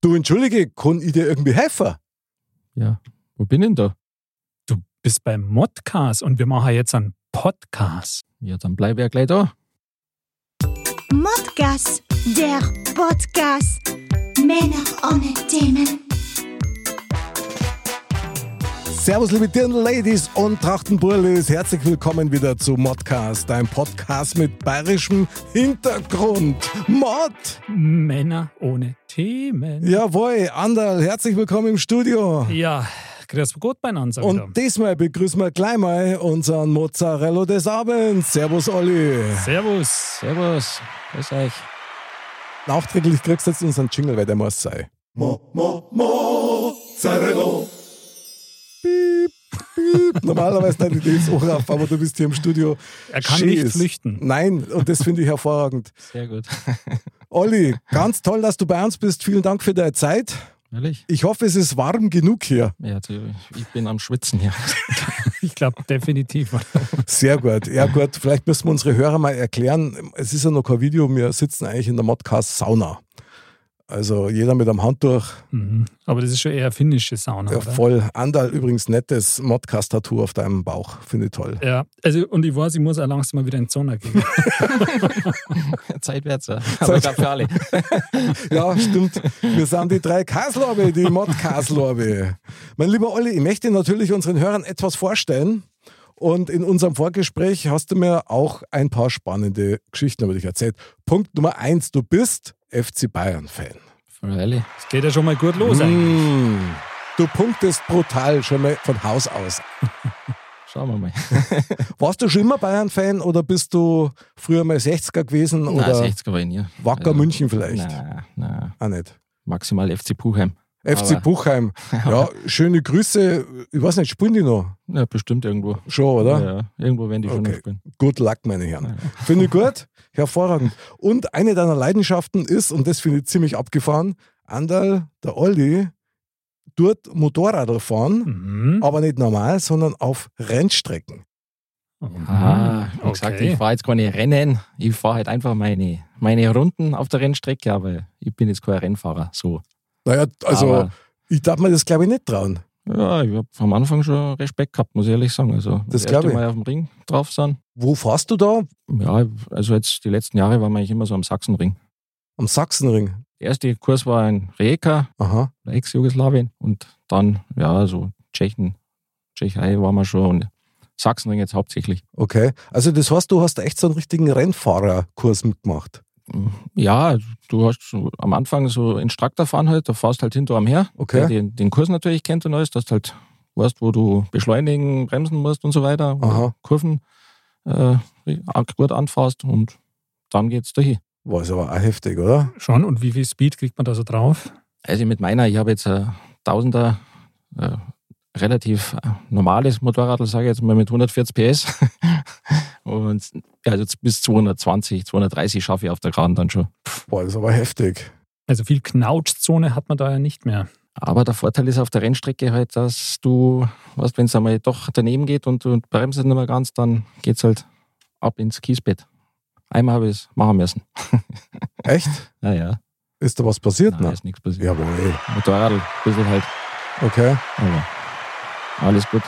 Du, entschuldige, kann ich dir irgendwie helfen? Ja, wo bin ich denn da? Du bist beim Modcast und wir machen jetzt einen Podcast. Ja, dann bleibe ich ja gleich da. Modcast, der Podcast. Männer ohne Themen. Servus, liebe Dirndl-Ladies und Trachtenburlis. Herzlich willkommen wieder zu Modcast, ein Podcast mit bayerischem Hintergrund. Mod! Männer ohne Themen. Jawohl, Anderl, herzlich willkommen im Studio. Ja, grüß Gott beieinander. Und wieder. diesmal begrüßen wir gleich mal unseren Mozzarella des Abends. Servus, Olli. Servus. Servus, grüß euch. Nachträglich kriegst du jetzt unseren Jingle, weil der muss sein. Mo, mo, Mozzarella. Piep, piep. Normalerweise nicht die das Ohr auf, aber du bist hier im Studio. Er kann Schön nicht ist. flüchten. Nein, und das finde ich hervorragend. Sehr gut. Olli, ganz toll, dass du bei uns bist. Vielen Dank für deine Zeit. Ehrlich? Ich hoffe, es ist warm genug hier. Ja, ich bin am Schwitzen hier. Ich glaube definitiv. Sehr gut. Ja gut, vielleicht müssen wir unsere Hörer mal erklären. Es ist ja noch kein Video, wir sitzen eigentlich in der Modcast Sauna. Also jeder mit einem Handtuch, Mhm. Aber das ist schon eher finnische Sauna, ja, oder? voll. Andal übrigens nettes Modcast-Tattoo auf deinem Bauch. Finde ich toll. Ja, also und ich weiß, ich muss auch langsam mal wieder in die Sauna gehen. Zeit wird's ja. Aber ich glaube für alle. Ja, stimmt. Wir sind die drei Kaslorbe, die Mod-Kaslorbe. Mein lieber Olli, ich möchte natürlich unseren Hörern etwas vorstellen. Und in unserem Vorgespräch hast du mir auch ein paar spannende Geschichten über dich erzählt. Punkt Nummer eins, du bist FC Bayern-Fan. Alle. Es geht ja schon mal gut los eigentlich. Mm. Du punktest brutal schon mal von Haus aus. Schauen wir mal. Warst du schon immer Bayern-Fan oder bist du früher mal 60er gewesen Nein, oder 60er war ich nie. Wacker München vielleicht? Nein, nein. Auch nicht. Maximal FC Puchheim. FC Aber- Buchheim. Ja, schöne Grüße. Ich weiß nicht, spielen die noch? Ja, bestimmt irgendwo. Schon, oder? Ja, irgendwo werden die schon Okay. noch spielen. Good luck, meine Herren. Finde ich gut. Hervorragend. Und eine deiner Leidenschaften ist, und das finde ich ziemlich abgefahren, Andal, der Olli, dort Motorräder fahren, Mhm. aber nicht normal, sondern auf Rennstrecken. Ah, ich hab gesagt, okay. ich fahre jetzt keine Rennen. Ich fahre halt einfach meine, meine Runden auf der Rennstrecke, aber ich bin jetzt kein Rennfahrer. So. Naja, also aber, ich darf mir das glaube ich nicht trauen. ja, ich habe am Anfang schon Respekt gehabt, muss ich ehrlich sagen. Also, Das das glaub erste ich. Mal auf dem Ring drauf sind. Wo fährst du da? Ja, also jetzt die letzten Jahre waren wir eigentlich immer so am Sachsenring. Am Sachsenring. Der erste Kurs war in Rijeka. Ex-Jugoslawien. Und dann, ja, so Tschechen, Tschechei waren wir schon. Und Sachsenring jetzt hauptsächlich. Okay. Also das heißt, du hast echt so einen richtigen Rennfahrerkurs mitgemacht. Ja, du hast so am Anfang so Instruktor fahren halt, da fährst halt hinter am her, Okay. der den, den Kurs natürlich kennt und alles, dass du halt weißt, wo du beschleunigen, bremsen musst und so weiter, Aha. Kurven äh, gut anfährst und dann geht's dahin. War es aber auch heftig, oder? Schon. Und wie viel Speed kriegt man da so drauf? Also mit meiner, ich habe jetzt ein Tausender äh, relativ äh, normales Motorrad, sage ich jetzt mal mit 140 PS. und also bis 220, 230 schaffe ich auf der Geraden dann schon. Boah, das ist aber heftig. Also viel Knautschzone hat man da ja nicht mehr. Aber der Vorteil ist auf der Rennstrecke halt, dass du, weißt, wenn es einmal doch daneben geht und du bremst nicht mehr ganz, dann geht's halt ab ins Kiesbett. Einmal habe ich es machen müssen. Echt? Ja, ja. Ist da was passiert? Nein, Nein. ist nichts passiert. Jawohl. Motorrad, ein bisschen halt, Okay. aber alles gut.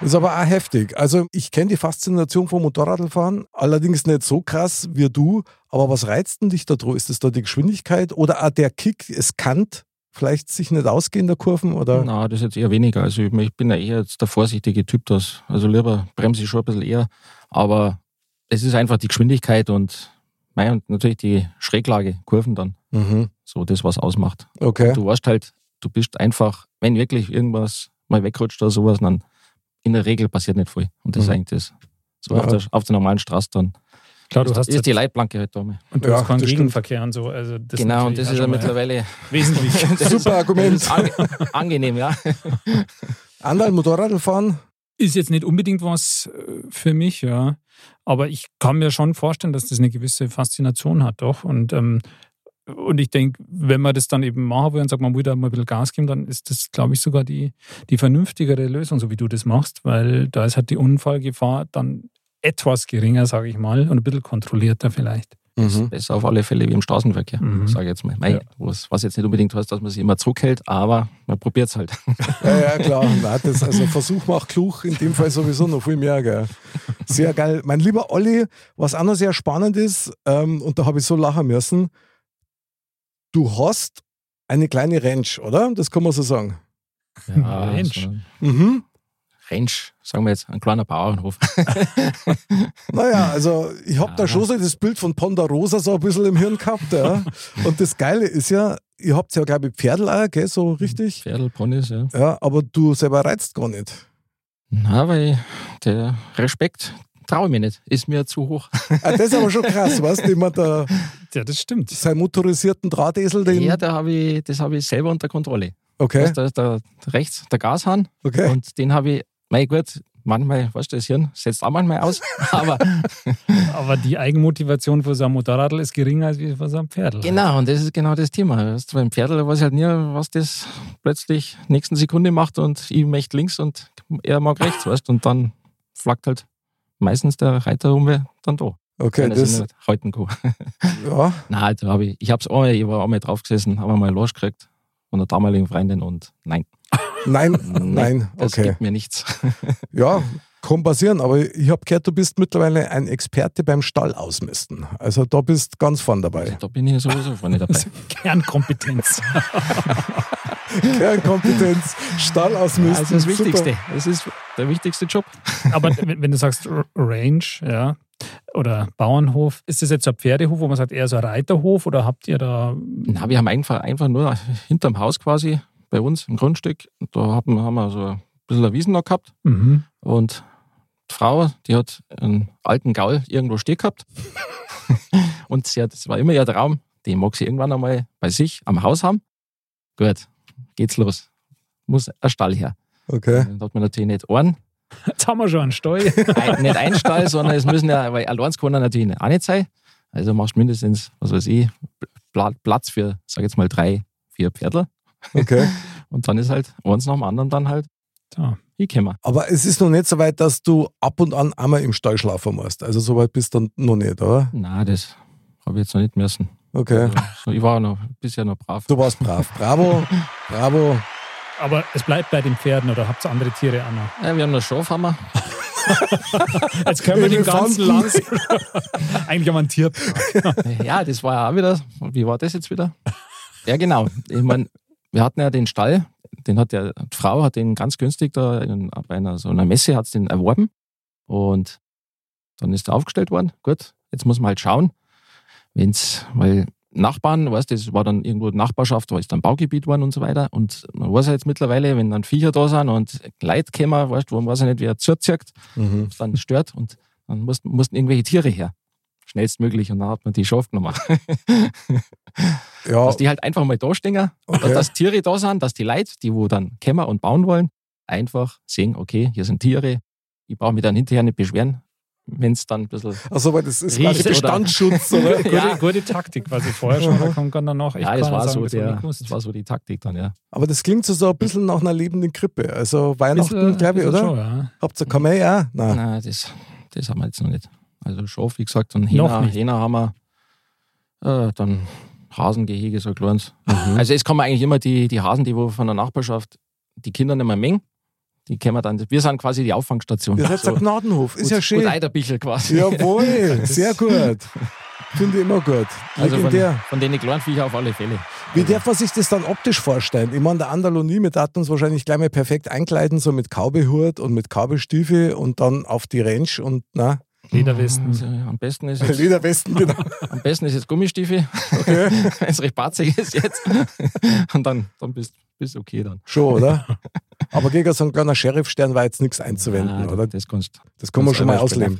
Ist aber auch heftig. Also ich kenne die Faszination vom Motorradfahren, allerdings nicht so krass wie du. Aber was reizt denn dich da dran? Ist es da die Geschwindigkeit oder auch der Kick? Es kann vielleicht sich nicht ausgehen, der Kurven? Oder? Na, das ist jetzt eher weniger. Also ich, ich bin ja eher jetzt der vorsichtige Typ, das. Also lieber bremse ich schon ein bisschen eher. Aber es ist einfach die Geschwindigkeit und, mei, und natürlich die Schräglage, Kurven dann. Mhm. So das, was ausmacht. Okay. Du weißt halt, du bist einfach, wenn wirklich irgendwas mal wegrutscht oder sowas, dann in der Regel passiert nicht viel. Und das Mhm. ist eigentlich das. So Ja. auf, der, auf der normalen Straße dann. Klar, du ist, hast ist die Leitplanke halt da. mal. und du Ja, hast keinen das stimmt. Gegenverkehr und so. Also das Genau, und das ist ja mittlerweile wesentlich. das ist, Super Argument. Das ist ange angenehm, ja. Anderl Motorradfahren? Ist jetzt nicht unbedingt was äh, für mich, ja. Aber ich kann mir schon vorstellen, dass das eine gewisse Faszination hat, doch. Und, ähm, und ich denke, wenn man das dann eben machen will und sagt, man will da mal ein bisschen Gas geben, dann ist das, glaube ich, sogar die, die vernünftigere Lösung, so wie du das machst, weil da ist halt die Unfallgefahr dann etwas geringer, sage ich mal, und ein bisschen kontrollierter vielleicht. Ist Mhm. besser auf alle Fälle wie im Straßenverkehr, Mhm. sage ich jetzt mal. Mei, Ja. was, was jetzt nicht unbedingt heißt, dass man sich immer zurückhält, aber man probiert es halt. Ja, ja, klar. Nein, das, also Versuch macht klug, in dem Fall sowieso noch viel mehr. Gell. Sehr geil. Mein lieber Olli, was auch noch sehr spannend ist, ähm, und da habe ich so lachen müssen, du hast eine kleine Ranch, oder? Das kann man so sagen. Ranch. so Mhm. Ranch, sagen wir jetzt, ein kleiner Bauernhof. Naja, also ich habe da Ja. schon so das Bild von Ponderosa so ein bisschen im Hirn gehabt. Ja. Und das Geile ist ja, ihr habt ja, glaube ich, Pferdl auch, gell, so richtig. Pferdel, Ponys, ja. Ja, aber du selber reizt gar nicht. Na, weil der Respekt traue ich mir nicht. Ist mir zu hoch. Ah, das ist aber schon krass, weißt du, jemand da Ja, das stimmt. seinen motorisierten Drahtesel, den. Ja, da hab ich, das habe ich selber unter Kontrolle. Okay, Weißt, da ist der, rechts der Gashahn okay. und den habe ich, mein Gott, manchmal, weißt du, das Hirn setzt auch manchmal aus, aber Aber die Eigenmotivation für so ein Motorradl ist geringer als für so ein Pferd. genau, und das ist genau das Thema. Weißt, du, beim Pferdl weiß ich halt nie, was das plötzlich nächsten Sekunde macht und ich möchte links und er mag rechts, weißt du, und dann flackt halt meistens der Reiter um dann da. Okay, Wenn das, nicht halten kann. ja, Nein, da hab ich, ich hab's einmal, ich war einmal drauf gesessen, habe mal losgekriegt von der damaligen Freundin und nein, nein, nein, das okay. gibt mir nichts. Ja, kann passieren, aber ich habe gehört, du bist mittlerweile ein Experte beim Stall ausmisten. Also da bist ganz vorn dabei. Da bin ich sowieso vorne dabei. Kernkompetenz. Kernkompetenz, Stall ausmisten. Also das super. Wichtigste. Das ist der wichtigste Job. Aber wenn, du sagst Range, ja, oder Bauernhof, ist das jetzt ein Pferdehof, wo man sagt, eher so ein Reiterhof oder habt ihr da. Na, wir haben einfach, einfach nur hinterm Haus quasi bei uns im Grundstück. Da haben, haben wir so ein bisschen eine Wiesen noch gehabt. Mhm. Und Frau, die hat einen alten Gaul irgendwo stehen gehabt. und sie hat, das war immer ihr Traum, den mag sie irgendwann einmal bei sich am Haus haben. Gut, geht's los. Muss ein Stall her. Okay. Dann hat man natürlich nicht einen, Jetzt haben wir schon einen Stall. ein, nicht ein Stall, sondern es müssen ja, weil allein kann er natürlich auch nicht sein. Also machst mindestens, was weiß ich, Pla- Platz für, sag jetzt mal, drei, vier Pferdler. Okay. Und dann ist halt eins nach dem anderen dann halt So. hingekommen. Aber es ist noch nicht so weit, dass du ab und an einmal im Stall schlafen musst. Also so weit bist du dann noch nicht, oder? Nein, das habe ich jetzt noch nicht müssen. Okay. Also, so, ich war noch bisher noch brav. Du warst brav. Bravo, bravo. Aber es bleibt bei den Pferden oder habt ihr andere Tiere auch noch? Ja, wir haben noch Schafhammer. Jetzt können wir den ganzen. Langs. Eigentlich haben wir einen Tierpark. Ja, das war ja auch wieder. Wie war das jetzt wieder? Ja, genau. Ich meine, wir hatten ja den Stall, den hat ja, die Frau hat den ganz günstig da in, bei einer, so einer Messe hat den erworben. Und dann ist er aufgestellt worden. Gut, jetzt muss man halt schauen, wenn's, weil Nachbarn, weißt du, das war dann irgendwo Nachbarschaft, da ist dann Baugebiet worden und so weiter. Und man weiß ja jetzt mittlerweile, wenn dann Viecher da sind und Leute kommen, weißt du, man weiß ja nicht, wer zuzirkt, Mhm. dann stört und dann mussten, mussten irgendwelche Tiere her. Schnellstmöglich und dann hat man die Schafe genommen. Ja, Dass die halt einfach mal da stehen, Okay. dass Tiere da sind, dass die Leute, die wo dann kämmer und bauen wollen, einfach sehen, okay, hier sind Tiere, ich brauche mich dann hinterher nicht beschweren, wenn es dann ein bisschen. also weil das ist Riecht quasi Bestandsschutz, oder? Gute, Ja. gute Taktik, was ich vorher schon da kommt, kann dann noch echt Ja, das war, sagen, so ich der, das war so die Taktik dann, ja. Aber das klingt so, so ein bisschen nach einer lebenden Krippe. Also Weihnachten, Bisschen- glaube ich, oder? Schon, ja. Habt ihr Kamei auch? Nein. Nein, das, das haben wir jetzt noch nicht. Also Schaf, wie gesagt, und Hähner. Hähner haben wir, äh, dann Hasengehege, so ein kleines. Mhm. Also es kommen eigentlich immer die, die Hasen, die wo von der Nachbarschaft die Kinder nicht mehr mengen. Die können wir dann, wir sind quasi die Auffangstation. Ihr seid so, der Gnadenhof. Ist gut, ja schön. Eiderbichel quasi. Jawohl, sehr gut. Finde ich immer gut. Also von, Legendär. von den kleinen Viecher auf alle Fälle. Wie darf man sich das dann optisch vorstellen? Ich meine, der Andalonie, wir daten uns wahrscheinlich gleich mal perfekt einkleiden, so mit Kaubehut und mit Kaubestiefel und dann auf die Ranch und na, Lederwesten. Also, am besten ist jetzt, Lederwesten, genau. am besten ist jetzt Gummistiefel, wenn es recht batzig ist jetzt. Und dann, dann bist du okay dann. Schon, oder? Aber gegen so ein kleiner Sheriff-Stern war jetzt nichts einzuwenden, Ah, oder? Das kannst Das kann man schon mal ausleben.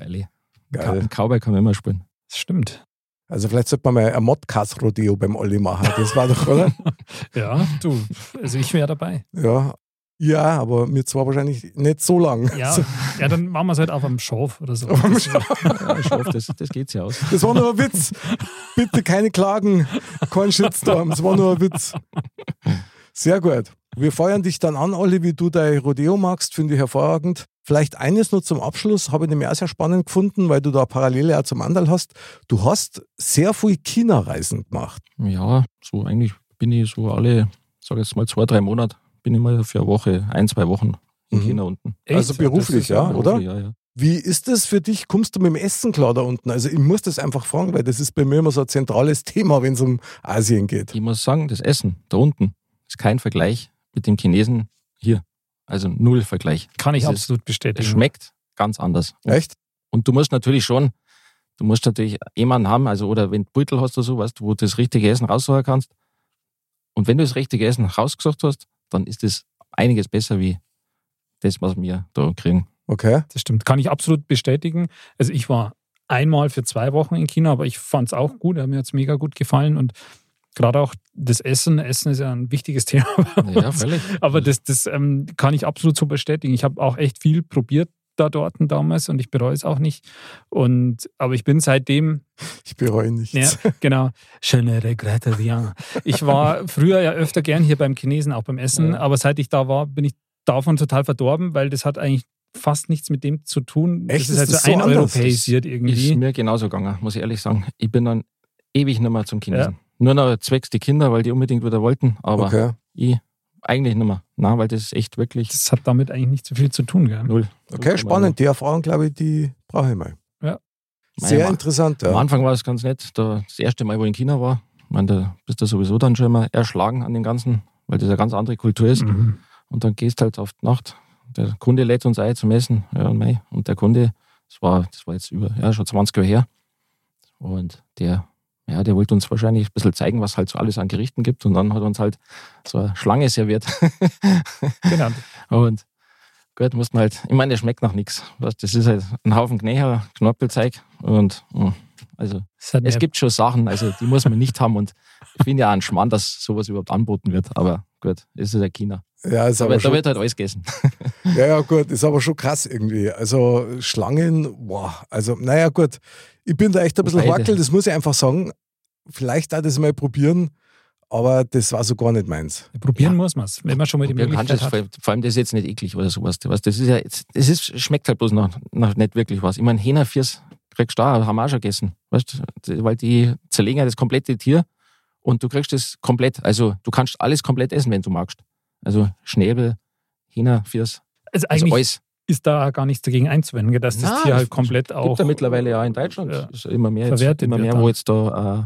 Geil. Ein Cowboy kann man immer spielen. Das stimmt. Also vielleicht sollte man mal ein Modcast-Rodeo beim Olli machen. Das war doch, oder? Ja, du, also ich wäre dabei. Ja. Ja, aber mir zwar wahrscheinlich nicht so lang. Ja, ja dann machen wir es halt auf einem Schaf oder so. Auf einem Das- Ja, hoffe, das, das geht ja aus. Das war nur ein Witz. Bitte keine Klagen, kein Shitstorm. Das war nur ein Witz. Sehr gut. Wir feuern dich dann an, Olli, wie du dein Rodeo magst. Finde ich hervorragend. Vielleicht eines nur zum Abschluss, habe ich nämlich auch sehr spannend gefunden, weil du da Parallele auch zum Andal hast. Du hast sehr viel China-Reisen gemacht. Ja, so eigentlich bin ich so alle, sag jetzt mal zwei, drei Monate, bin ich mal für eine Woche, ein, zwei Wochen in Mhm. China unten. Also beruflich, ja, oder? Beruflich, Ja, ja. Wie ist das für dich? Kommst du mit dem Essen klar da unten? Also ich muss das einfach fragen, weil das ist bei mir immer so ein zentrales Thema, wenn es um Asien geht. Ich muss sagen, das Essen da unten ist kein Vergleich mit dem Chinesen hier. Also null Vergleich. Kann ich Das ist- absolut Es bestätigen. schmeckt ganz anders. Echt? Und du musst natürlich schon, du musst natürlich jemanden haben, also oder wenn du Beutel hast oder so, weißt du, wo du das richtige Essen raussuchen kannst. Und wenn du das richtige Essen rausgesucht hast, dann ist es einiges besser wie das, was wir da kriegen. Okay. Das stimmt. Kann ich absolut bestätigen. Also ich war einmal für zwei Wochen in China, aber ich fand es auch gut. Mir hat es mega gut gefallen und gerade auch das Essen. Essen ist ja ein wichtiges Thema. Ja, völlig. Aber das, das ähm, kann ich absolut so bestätigen. Ich habe auch echt viel probiert da dort damals und ich bereue es auch nicht. Und, aber ich bin seitdem Ich bereue nichts. ja, genau. Je ne regrette. Ich war früher ja öfter gern hier beim Chinesen, auch beim Essen, Ja. aber seit ich da war, bin ich davon total verdorben, weil das hat eigentlich fast nichts mit dem zu tun. Echt? Das ist halt Ist das so so anders? eineuropäisiert Ist irgendwie. mir genauso gegangen, muss ich ehrlich sagen. Ich bin dann ewig nicht mehr zum Chinesen. Nur noch zwecks die Kinder, weil die unbedingt wieder wollten, aber Okay. ich eigentlich nicht mehr. Nein, weil das ist echt wirklich Das hat damit eigentlich nicht so viel zu tun. Gell? null. Okay, spannend. Die Erfahrung, glaube ich, die brauche ich mal. Ja. Sehr Mei, interessant, Am ja. Anfang war es ganz nett. Da, das erste Mal, wo ich in China war, meine, da bist du sowieso dann schon immer erschlagen an dem Ganzen, weil das eine ganz andere Kultur ist. Mhm. Und dann gehst halt auf die Nacht. Der Kunde lädt uns ein zum Essen. Ja, und, mei. und der Kunde, das war, das war jetzt über, ja, schon 20 Jahre her. Und der, ja, der wollte uns wahrscheinlich ein bisschen zeigen, was halt so alles an Gerichten gibt. Und dann hat er uns halt so eine Schlange serviert. Genau. und gut, mussten halt, ich meine, der schmeckt nach nichts. Das ist halt ein Haufen Knäher, Knorpelzeug. Und mh, also Es, gibt schon Sachen, also die muss man nicht haben. Und ich finde ja auch ein Schmarrn, dass sowas überhaupt anboten wird. Aber gut, es ist ja China. Ja, ist Da, aber wird- da schon, wird halt alles gegessen. ja, ja, gut, ist aber schon krass irgendwie. Also Schlangen, boah, also naja, gut. Ich bin da echt ein bisschen wackel, das muss ich einfach sagen. Vielleicht da das mal probieren, aber das war so gar nicht meins. Probieren Ja. muss man es, wenn man schon mal die Möglichkeit es, hat. vor, vor allem das ist jetzt nicht eklig oder sowas. Was, das ist ja, jetzt- es ist, schmeckt halt bloß noch, noch nicht wirklich was. Ich meine, Hähnerfiers kriegst du da, haben wir auch schon gegessen. Weißt du, weil die zerlegen ja das komplette Tier und du kriegst es komplett. Also du kannst alles komplett essen, wenn du magst. Also Schnäbel, Hähnerfiers, Also also eigentlich alles. ist da gar nichts dagegen einzuwenden, dass das Nein, Tier halt komplett auch. Gibt ja mittlerweile ja in Deutschland. Ja. Ist immer mehr, jetzt, immer wird mehr wo jetzt da äh,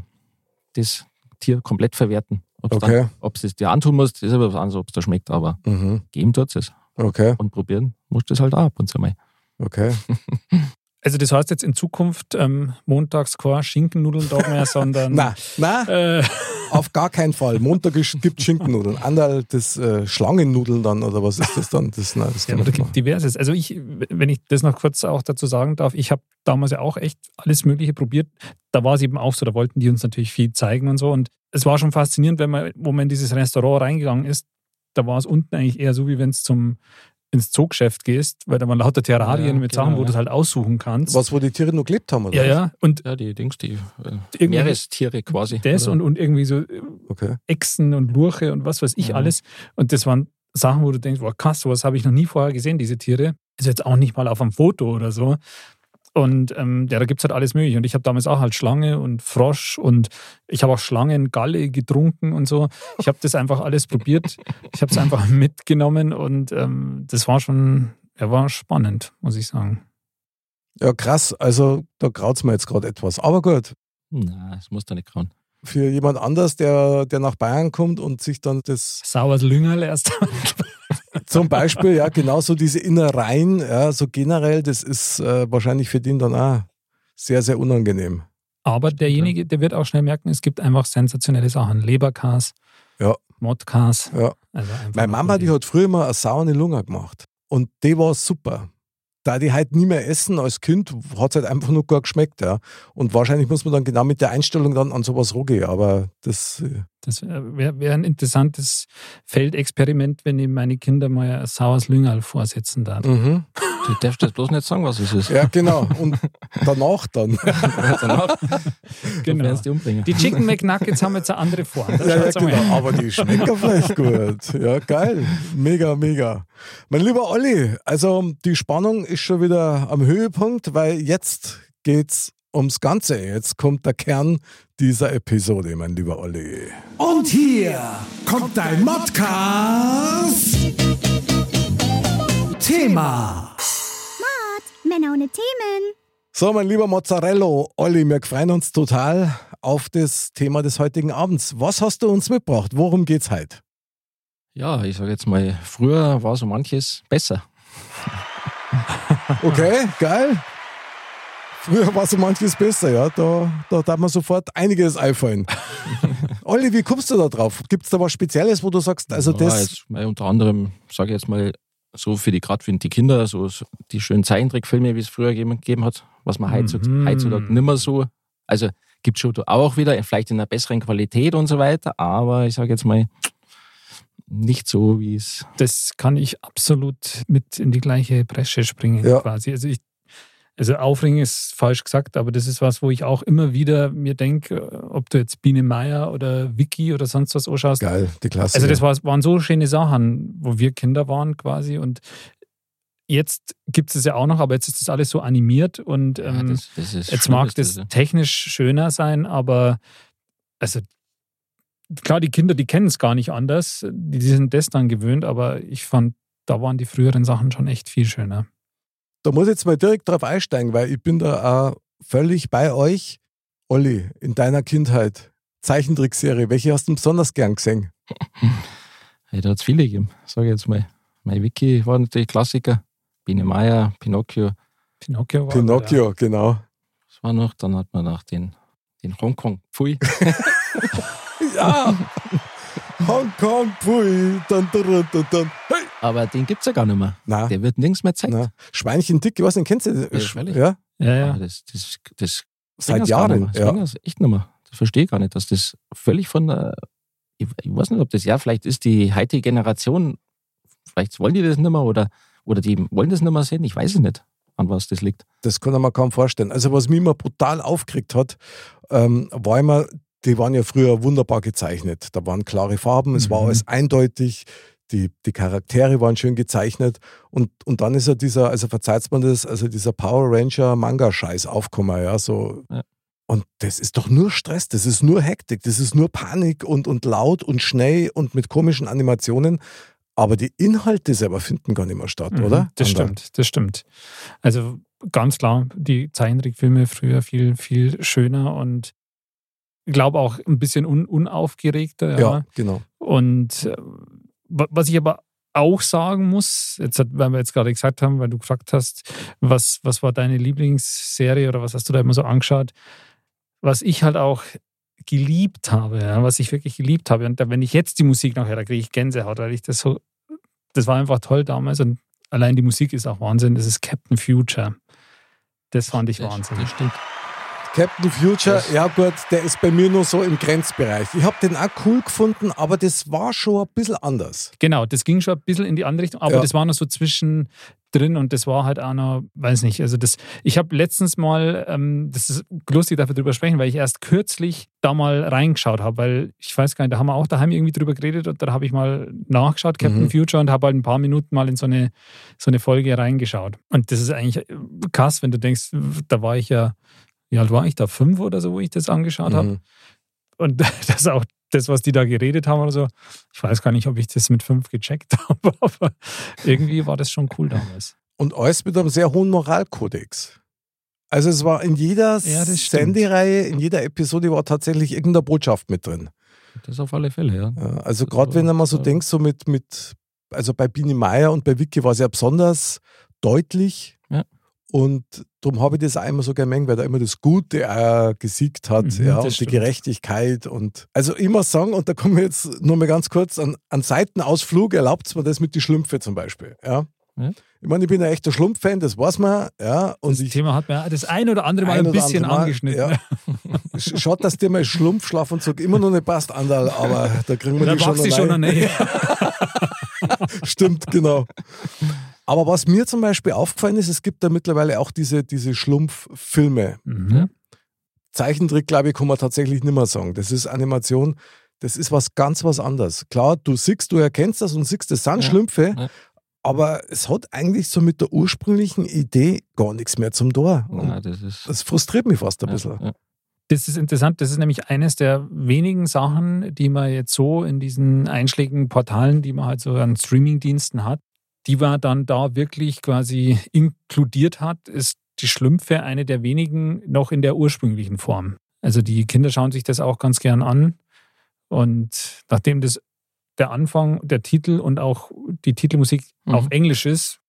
das Tier komplett verwerten. Ob es Okay. es dir antun musst, ist aber was anderes, ob es da schmeckt. Aber Mhm. geben tut es. Okay, Und probieren musst du es halt auch ab und zu mal. okay. Also das heißt jetzt in Zukunft ähm, montags kein Schinkennudeln da mehr, sondern Na, na, äh, auf gar keinen Fall. Montag gibt Schinkennudeln. Anderl das äh, Schlangennudeln dann, oder was ist das dann? Das, nein, das ja, da gibt machen. diverses. Also ich, wenn ich das noch kurz auch dazu sagen darf, ich habe damals ja auch echt alles Mögliche probiert. Da war es eben auch so, da wollten die uns natürlich viel zeigen und so. Und es war schon faszinierend, wenn man, wo man in dieses Restaurant reingegangen ist, da war es unten eigentlich eher so, wie wenn es zum ins Zoogeschäft gehst, weil da waren lauter Terrarien Ja, mit genau, Sachen, wo ja. du es halt aussuchen kannst. Was, wo die Tiere noch gelebt haben, oder? ja, was? ja. Und Ja, die Dings, die äh, Irgendwie- Meerestiere quasi. das oder? und, und irgendwie so äh, Okay. Echsen und Lurche und was weiß ich Ja. alles. Und das waren Sachen, wo du denkst, boah, krass, sowas habe ich noch nie vorher gesehen, diese Tiere. Ist jetzt auch nicht mal auf einem Foto oder so. Und ähm, ja, da gibt es halt alles Mögliche. Und ich habe damals auch halt Schlange und Frosch und ich habe auch Schlangengalle getrunken und so. Ich habe das einfach alles probiert. Ich habe es einfach mitgenommen und ähm, das war schon, ja, war spannend, muss ich sagen. Ja, krass. Also da graut es mir jetzt gerade etwas. Aber gut, Nein, das muss da nicht grauen. für jemand anders, der, der nach Bayern kommt und sich dann das Sauers Lüngerl erst. zum Beispiel, ja, genauso diese Innereien, ja, so generell, das ist äh, wahrscheinlich für den dann auch sehr, sehr unangenehm. Aber derjenige, der wird auch schnell merken, es gibt einfach sensationelle Sachen. Leberkas, Ja. Modkas. Ja. Also Meine Mama, die hat früher mal eine saure Lunge gemacht. Und die war super. Da die halt nie mehr essen als Kind, hat es halt einfach nur gut geschmeckt. Ja. Und wahrscheinlich muss man dann genau mit der Einstellung dann an sowas rumgehen. Aber das, äh, Das wäre wär ein interessantes Feldexperiment, wenn ich meine Kinder mal ein saures Lüngerl vorsetzen darf. mhm. Du darfst das bloß nicht sagen, was es ist. ja, genau. Und Danach dann. Danach Genau. sie die umbringen. Die Chicken McNuggets haben jetzt eine andere Form. Ja, ja, genau. Aber die schmecken vielleicht gut. Ja, geil. Mega, mega. Mein lieber Olli, also die Spannung ist schon wieder am Höhepunkt, weil jetzt geht's ums Ganze. Jetzt kommt der Kern dieser Episode, mein lieber Olli. Und hier kommt dein Modcast. Thema. Männer ohne Themen. So, mein lieber Mozzarello, Olli, wir freuen uns total auf das Thema des heutigen Abends. Was hast du uns mitgebracht? Worum geht's heute? Ja, ich sage jetzt mal, früher war so manches besser. Okay, geil. Früher war so manches besser, ja. Da, da darf man sofort einiges einfallen. Olli, wie kommst du da drauf? Gibt es da was Spezielles, wo du sagst, also ja, das. jetzt mal unter anderem, sage ich jetzt mal, so für die, gerade für die Kinder, so, so die schönen Zeichentrickfilme, wie es früher gegeben, gegeben hat, was man heutzutage, Mhm. heutzutage nicht mehr so. Also gibt schon auch wieder, vielleicht in einer besseren Qualität und so weiter, aber ich sage jetzt mal, nicht so, wie es. Das kann ich absolut mit in die gleiche Bresche springen, Ja. quasi. Also ich, also aufringen ist falsch gesagt, aber das ist was, wo ich auch immer wieder mir denke, ob du jetzt Biene Meier oder Vicky oder sonst was anschaust. Geil, die Klasse. Also das war, waren so schöne Sachen, wo wir Kinder waren quasi und jetzt gibt es es ja auch noch, aber jetzt ist das alles so animiert und Ja, ähm, das, das ist Jetzt mag das ja. technisch schöner sein, aber also klar, die Kinder, die kennen es gar nicht anders. Die, die sind das dann gewöhnt, aber ich fand, da waren die früheren Sachen schon echt viel schöner. Da muss ich jetzt mal direkt drauf einsteigen, weil ich bin da auch völlig bei euch. Olli, in deiner Kindheit, Zeichentrickserie, welche hast du besonders gern gesehen? Hey, da hat es viele gegeben, sage ich jetzt mal. Mein Wiki war natürlich Klassiker. Biene Meier, Pinocchio, Pinocchio war Pinocchio, genau. das war noch. Dann hat man noch den, den Hongkong Pfui. Ja! Hongkong, pfui, dann, dann, dann, dann. Hey! Aber den gibt es ja gar nicht mehr. Na, Der wird nirgends mehr gezeigt. na. Schweinchen dick, ich weiß nicht, kennst du das? Ja, freilich. Ja, Ja, ja. Aber das, das, das seit Jahren. nicht mehr. Das Ja. echt nicht mehr. Das verstehe ich gar nicht, dass das völlig von der. Ich, ich weiß nicht, ob das ja, vielleicht ist die heutige Generation, vielleicht wollen die das nicht mehr oder, oder die wollen das nicht mehr sehen. Ich weiß es nicht, an was das liegt. Das kann man kaum vorstellen. Also, was mich immer brutal aufgeregt hat, ähm, war immer, die waren ja früher wunderbar gezeichnet. Da waren klare Farben, es war Mhm. alles eindeutig, die, die Charaktere waren schön gezeichnet. Und, und dann ist ja dieser, also verzeiht man das, also dieser Power Ranger Manga-Scheiß aufgekommen, ja, so. Ja. Und das ist doch nur Stress, das ist nur Hektik, das ist nur Panik und, und laut und schnell und mit komischen Animationen. Aber die Inhalte selber finden gar nicht mehr statt, Mhm, oder? Das Ander? stimmt, das stimmt. Also ganz klar, die Zeichentrickfilme früher viel, viel schöner und ich glaube auch ein bisschen un unaufgeregter. Ja, genau. Und was ich aber auch sagen muss, jetzt weil wir jetzt gerade gesagt haben, weil du gefragt hast, was, was war deine Lieblingsserie oder was hast du da immer so angeschaut, was ich halt auch geliebt habe, ja, was ich wirklich geliebt habe. Und da, wenn ich jetzt die Musik noch höre, da kriege ich Gänsehaut, weil ich das so, das war einfach toll damals und allein die Musik ist auch Wahnsinn. Das ist Captain Future. Das fand ich Das, Wahnsinn. das stimmt. Captain Future, ja gut, der ist bei mir nur so im Grenzbereich. Ich habe den auch cool gefunden, aber das war schon ein bisschen anders. Genau, das ging schon ein bisschen in die andere Richtung, aber Ja. das war noch so zwischendrin und das war halt auch noch, weiß nicht, also das, ich habe letztens mal, ähm, das ist lustig, dafür drüber sprechen, weil ich erst kürzlich da mal reingeschaut habe, weil ich weiß gar nicht, da haben wir auch daheim irgendwie drüber geredet und da habe ich mal nachgeschaut, Captain Mhm. Future, und habe halt ein paar Minuten mal in so eine, so eine Folge reingeschaut. Und das ist eigentlich krass, wenn du denkst, da war ich ja, wie alt war ich da? Fünf oder so, wo ich das angeschaut habe. Mhm. Und das ist auch das, was die da geredet haben oder so. Ich weiß gar nicht, ob ich das mit fünf gecheckt habe, aber irgendwie war das schon cool damals. Und alles mit einem sehr hohen Moralkodex. Also es war in jeder Ja. Sendereihe, in jeder Episode war tatsächlich irgendeine Botschaft mit drin. Das auf alle Fälle, ja. Ja, also gerade wenn du mal so ja. denkst, so mit, mit, also bei Bini Meier und bei Vicky war es ja besonders deutlich. Und darum habe ich das auch immer so gemerkt, weil da immer das Gute auch gesiegt hat, Mhm, ja, und die stimmt. Gerechtigkeit. Und also immer sagen, und da kommen wir jetzt nur mal ganz kurz an, an Seitenausflug, erlaubt es mir das mit die Schlümpfe zum Beispiel. Ja. Ja. Ich meine, ich bin ein echter Schlumpf-Fan, das weiß man, ja. Und Das ich, Thema hat mir das ein oder andere Mal ein ein bisschen Mal, angeschnitten. Ja. Sch- Schaut, dass dir mein Schlumpfschlafanzug immer noch nicht passt, Andal, aber da kriegen wir Da die schon schon eine Nähe. Stimmt, genau. Aber was mir zum Beispiel aufgefallen ist, es gibt da mittlerweile auch diese, diese Schlumpffilme. Mhm. Zeichentrick, glaube ich, kann man tatsächlich nicht mehr sagen. Das ist Animation, das ist was ganz was anderes. Klar, du siehst, du erkennst das und siehst, das sind Ja, Schlümpfe, ja. aber es hat eigentlich so mit der ursprünglichen Idee gar nichts mehr zum Tor. Ja, das ist. das frustriert mich fast ein ja, bisschen. ja. Das ist interessant. Das ist nämlich eines der wenigen Sachen, die man jetzt so in diesen einschlägigen Portalen, die man halt so an Streamingdiensten hat, die man dann da wirklich quasi inkludiert hat, ist die Schlümpfe eine der wenigen noch in der ursprünglichen Form. Also die Kinder schauen sich das auch ganz gern an. Und nachdem das der Anfang, der Titel und auch die Titelmusik Mhm. auf Englisch ist,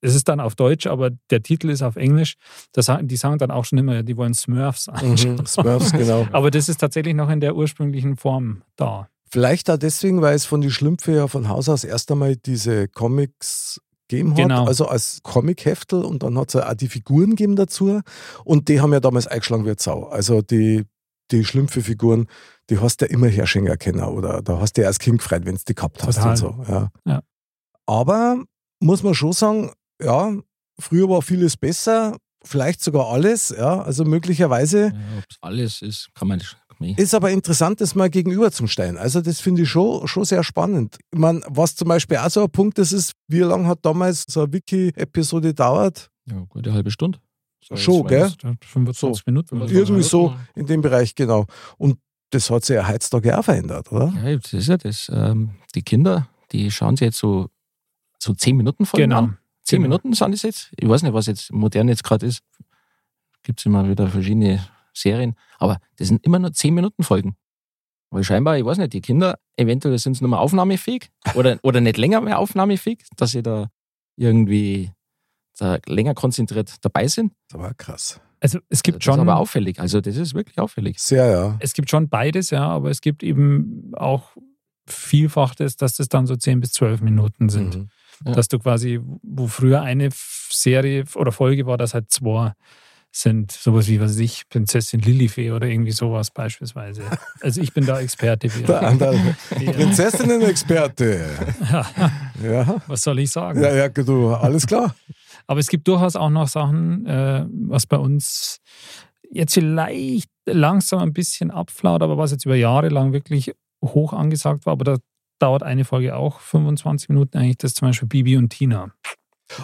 es ist dann auf Deutsch, aber der Titel ist auf Englisch. Das, die sagen dann auch schon immer, die wollen Smurfs anschauen. Mhm, Smurfs, genau. Aber das ist tatsächlich noch in der ursprünglichen Form da. Vielleicht auch deswegen, weil es von die Schlümpfe ja von Haus aus erst einmal diese Comics gegeben hat, Genau. also als Comic-Heftel und dann hat es ja auch die Figuren gegeben dazu und die haben ja damals eingeschlagen wie Sau. Also die, die Schlümpfe-Figuren, die hast du ja immer Herrschinger kennen oder da hast du ja als Kind gefreut, wenn du die gehabt hast Total. und so. Ja. Ja. Aber muss man schon sagen, ja, früher war vieles besser, vielleicht sogar alles, ja, also möglicherweise Ja, Ob es alles ist, kann man nicht. Ist aber interessant, das mal gegenüber zum stellen. Also das finde ich schon, schon sehr spannend. Ich meine, was zum Beispiel auch so ein Punkt ist, ist, wie lange hat damals so eine Wiki-Episode gedauert? Ja, gute halbe Stunde. So, Schon, gell? 25 Minuten. oder so. Irgendwie ja, so in dem Bereich, genau. Und das hat sich ja heutzutage auch verändert, oder? Ja, das ist ja das. Ähm, die Kinder, die schauen sich jetzt so, so 10 Minuten Folgen Genau. an. 10 Genau. Minuten sind das jetzt. Ich weiß nicht, was jetzt modern jetzt gerade ist. Gibt es immer wieder verschiedene Serien. Aber das sind immer nur 10 Minuten Folgen. Weil scheinbar, ich weiß nicht, die Kinder, eventuell sind sie nicht mehr aufnahmefähig oder, oder nicht länger mehr aufnahmefähig, dass sie da irgendwie da länger konzentriert dabei sind. Das war krass. Also es gibt das schon. ist aber auffällig. Also das ist wirklich auffällig. Sehr, ja. Es gibt schon beides, ja, aber es gibt eben auch vielfach das, dass das dann so 10 bis 12 Minuten sind. Mhm. Ja. Dass du quasi, wo früher eine Serie oder Folge war, dass halt zwei sind. Sowas wie, was weiß ich, Prinzessin Lilifee oder irgendwie sowas beispielsweise. Also ich bin da Experte. Der andere Ja. Prinzessinnen-Experte. Ja. Was soll ich sagen? ja, ja, du, alles klar. Aber es gibt durchaus auch noch Sachen, äh, was bei uns jetzt vielleicht langsam ein bisschen abflaut, aber was jetzt über Jahre lang wirklich hoch angesagt war. Aber da dauert eine Folge auch 25 Minuten eigentlich. Das zum Beispiel Bibi und Tina.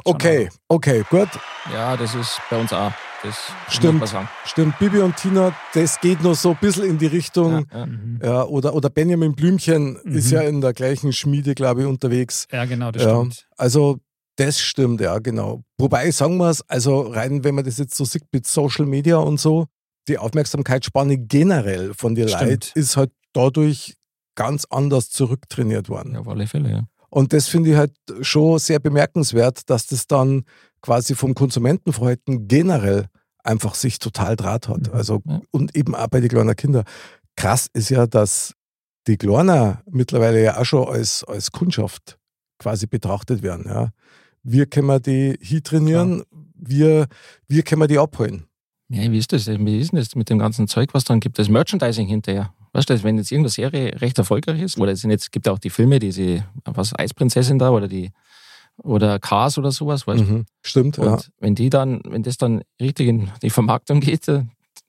Okay, okay, gut. Ja, das ist bei uns auch. Das Stimmt. muss man sagen. Stimmt, Bibi und Tina, das geht noch so ein bisschen in die Richtung. Ja, ja. Mhm. Ja, oder, oder Benjamin Blümchen Mhm. ist ja in der gleichen Schmiede, glaube ich, unterwegs. Ja, genau, das Ja. stimmt. Also, das stimmt, ja, genau. Wobei, sagen wir es, also rein, wenn man das jetzt so sieht mit Social Media und so, die Aufmerksamkeitsspanne generell von den. Leuten ist halt dadurch ganz anders zurücktrainiert worden. Ja, auf alle Fälle, ja. Und das finde ich halt schon sehr bemerkenswert, dass das dann quasi vom Konsumentenverhalten generell einfach sich total draht hat. Mhm. Also, Ja. und eben auch bei den kleinen Kindern. Krass ist ja, dass die Kleiner mittlerweile ja auch schon als, als Kundschaft quasi betrachtet werden. Ja. Wir können die hier trainieren, wir, wir können die abholen. Ja, wie ist das? Wie ist denn das mit dem ganzen Zeug, was dann gibt? Das Merchandising hinterher. Weißt du, wenn jetzt irgendeine Serie recht erfolgreich ist, oder es sind jetzt, gibt ja auch die Filme, diese, was, Eisprinzessin da, oder die, oder Cars oder sowas, weißt du? Mhm. Stimmt, Und ja. wenn die dann, wenn das dann richtig in die Vermarktung geht, äh,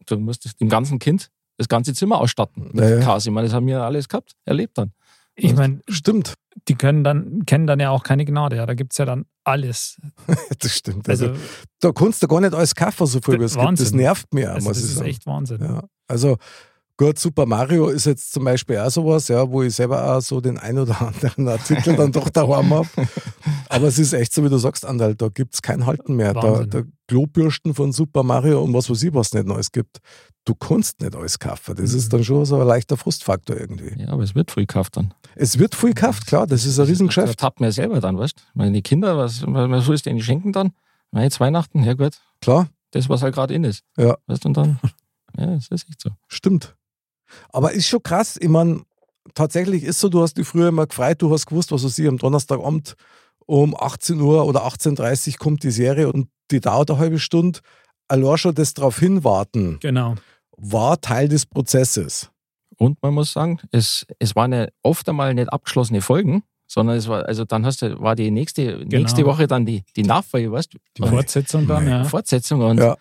du musst dem ganzen Kind das ganze Zimmer ausstatten mit Ja, ja. Cars. Ich meine, das haben wir alles gehabt, erlebt dann. Ich meine, Stimmt. die können dann, kennen dann ja auch keine Gnade. Ja. Da gibt es ja dann alles. Das stimmt. Also, Also, da kannst du gar nicht alles kaufen, so viel wie es gibt. Das nervt mir, also muss das ich ist echt Wahnsinn. Ja, also gut, Super Mario ist jetzt zum Beispiel auch sowas, ja, wo ich selber auch so den ein oder anderen Artikel dann doch daheim habe. Aber es ist echt so, wie du sagst, Andal, da gibt es kein Halten mehr. Da, Wahnsinn. der Klobürsten von Super Mario und was weiß ich, was nicht Neues gibt. Du kannst nicht alles kaufen. Das Mhm. ist dann schon so ein leichter Frustfaktor irgendwie. Ja, aber es wird früh gekauft dann. Es wird viel gekauft, klar, das ist ein Da Riesengeschäft. tappt man ja selber dann, weißt du? Meine die Kinder, was, was soll ich denen schenken dann? Na, jetzt Weihnachten, ja gut, Klar, das, was halt gerade in ist. Ja. Weißt du, und dann, ja, das ist echt so. stimmt. Aber ist schon krass, ich meine, tatsächlich ist so, du hast dich früher immer gefreut, du hast gewusst, was weiß ich, am Donnerstagabend um 18 Uhr oder 18.30 Uhr kommt die Serie und die dauert eine halbe Stunde. Allein schon das darauf hinwarten Genau. war Teil des Prozesses. Und man muss sagen, es, es waren ja oft einmal nicht abgeschlossene Folgen, sondern es war, also dann hast du, war die nächste, nächste Woche dann die, die Nachfolge, weißt du? Die Fortsetzung dann, ja. Fortsetzung und Ja.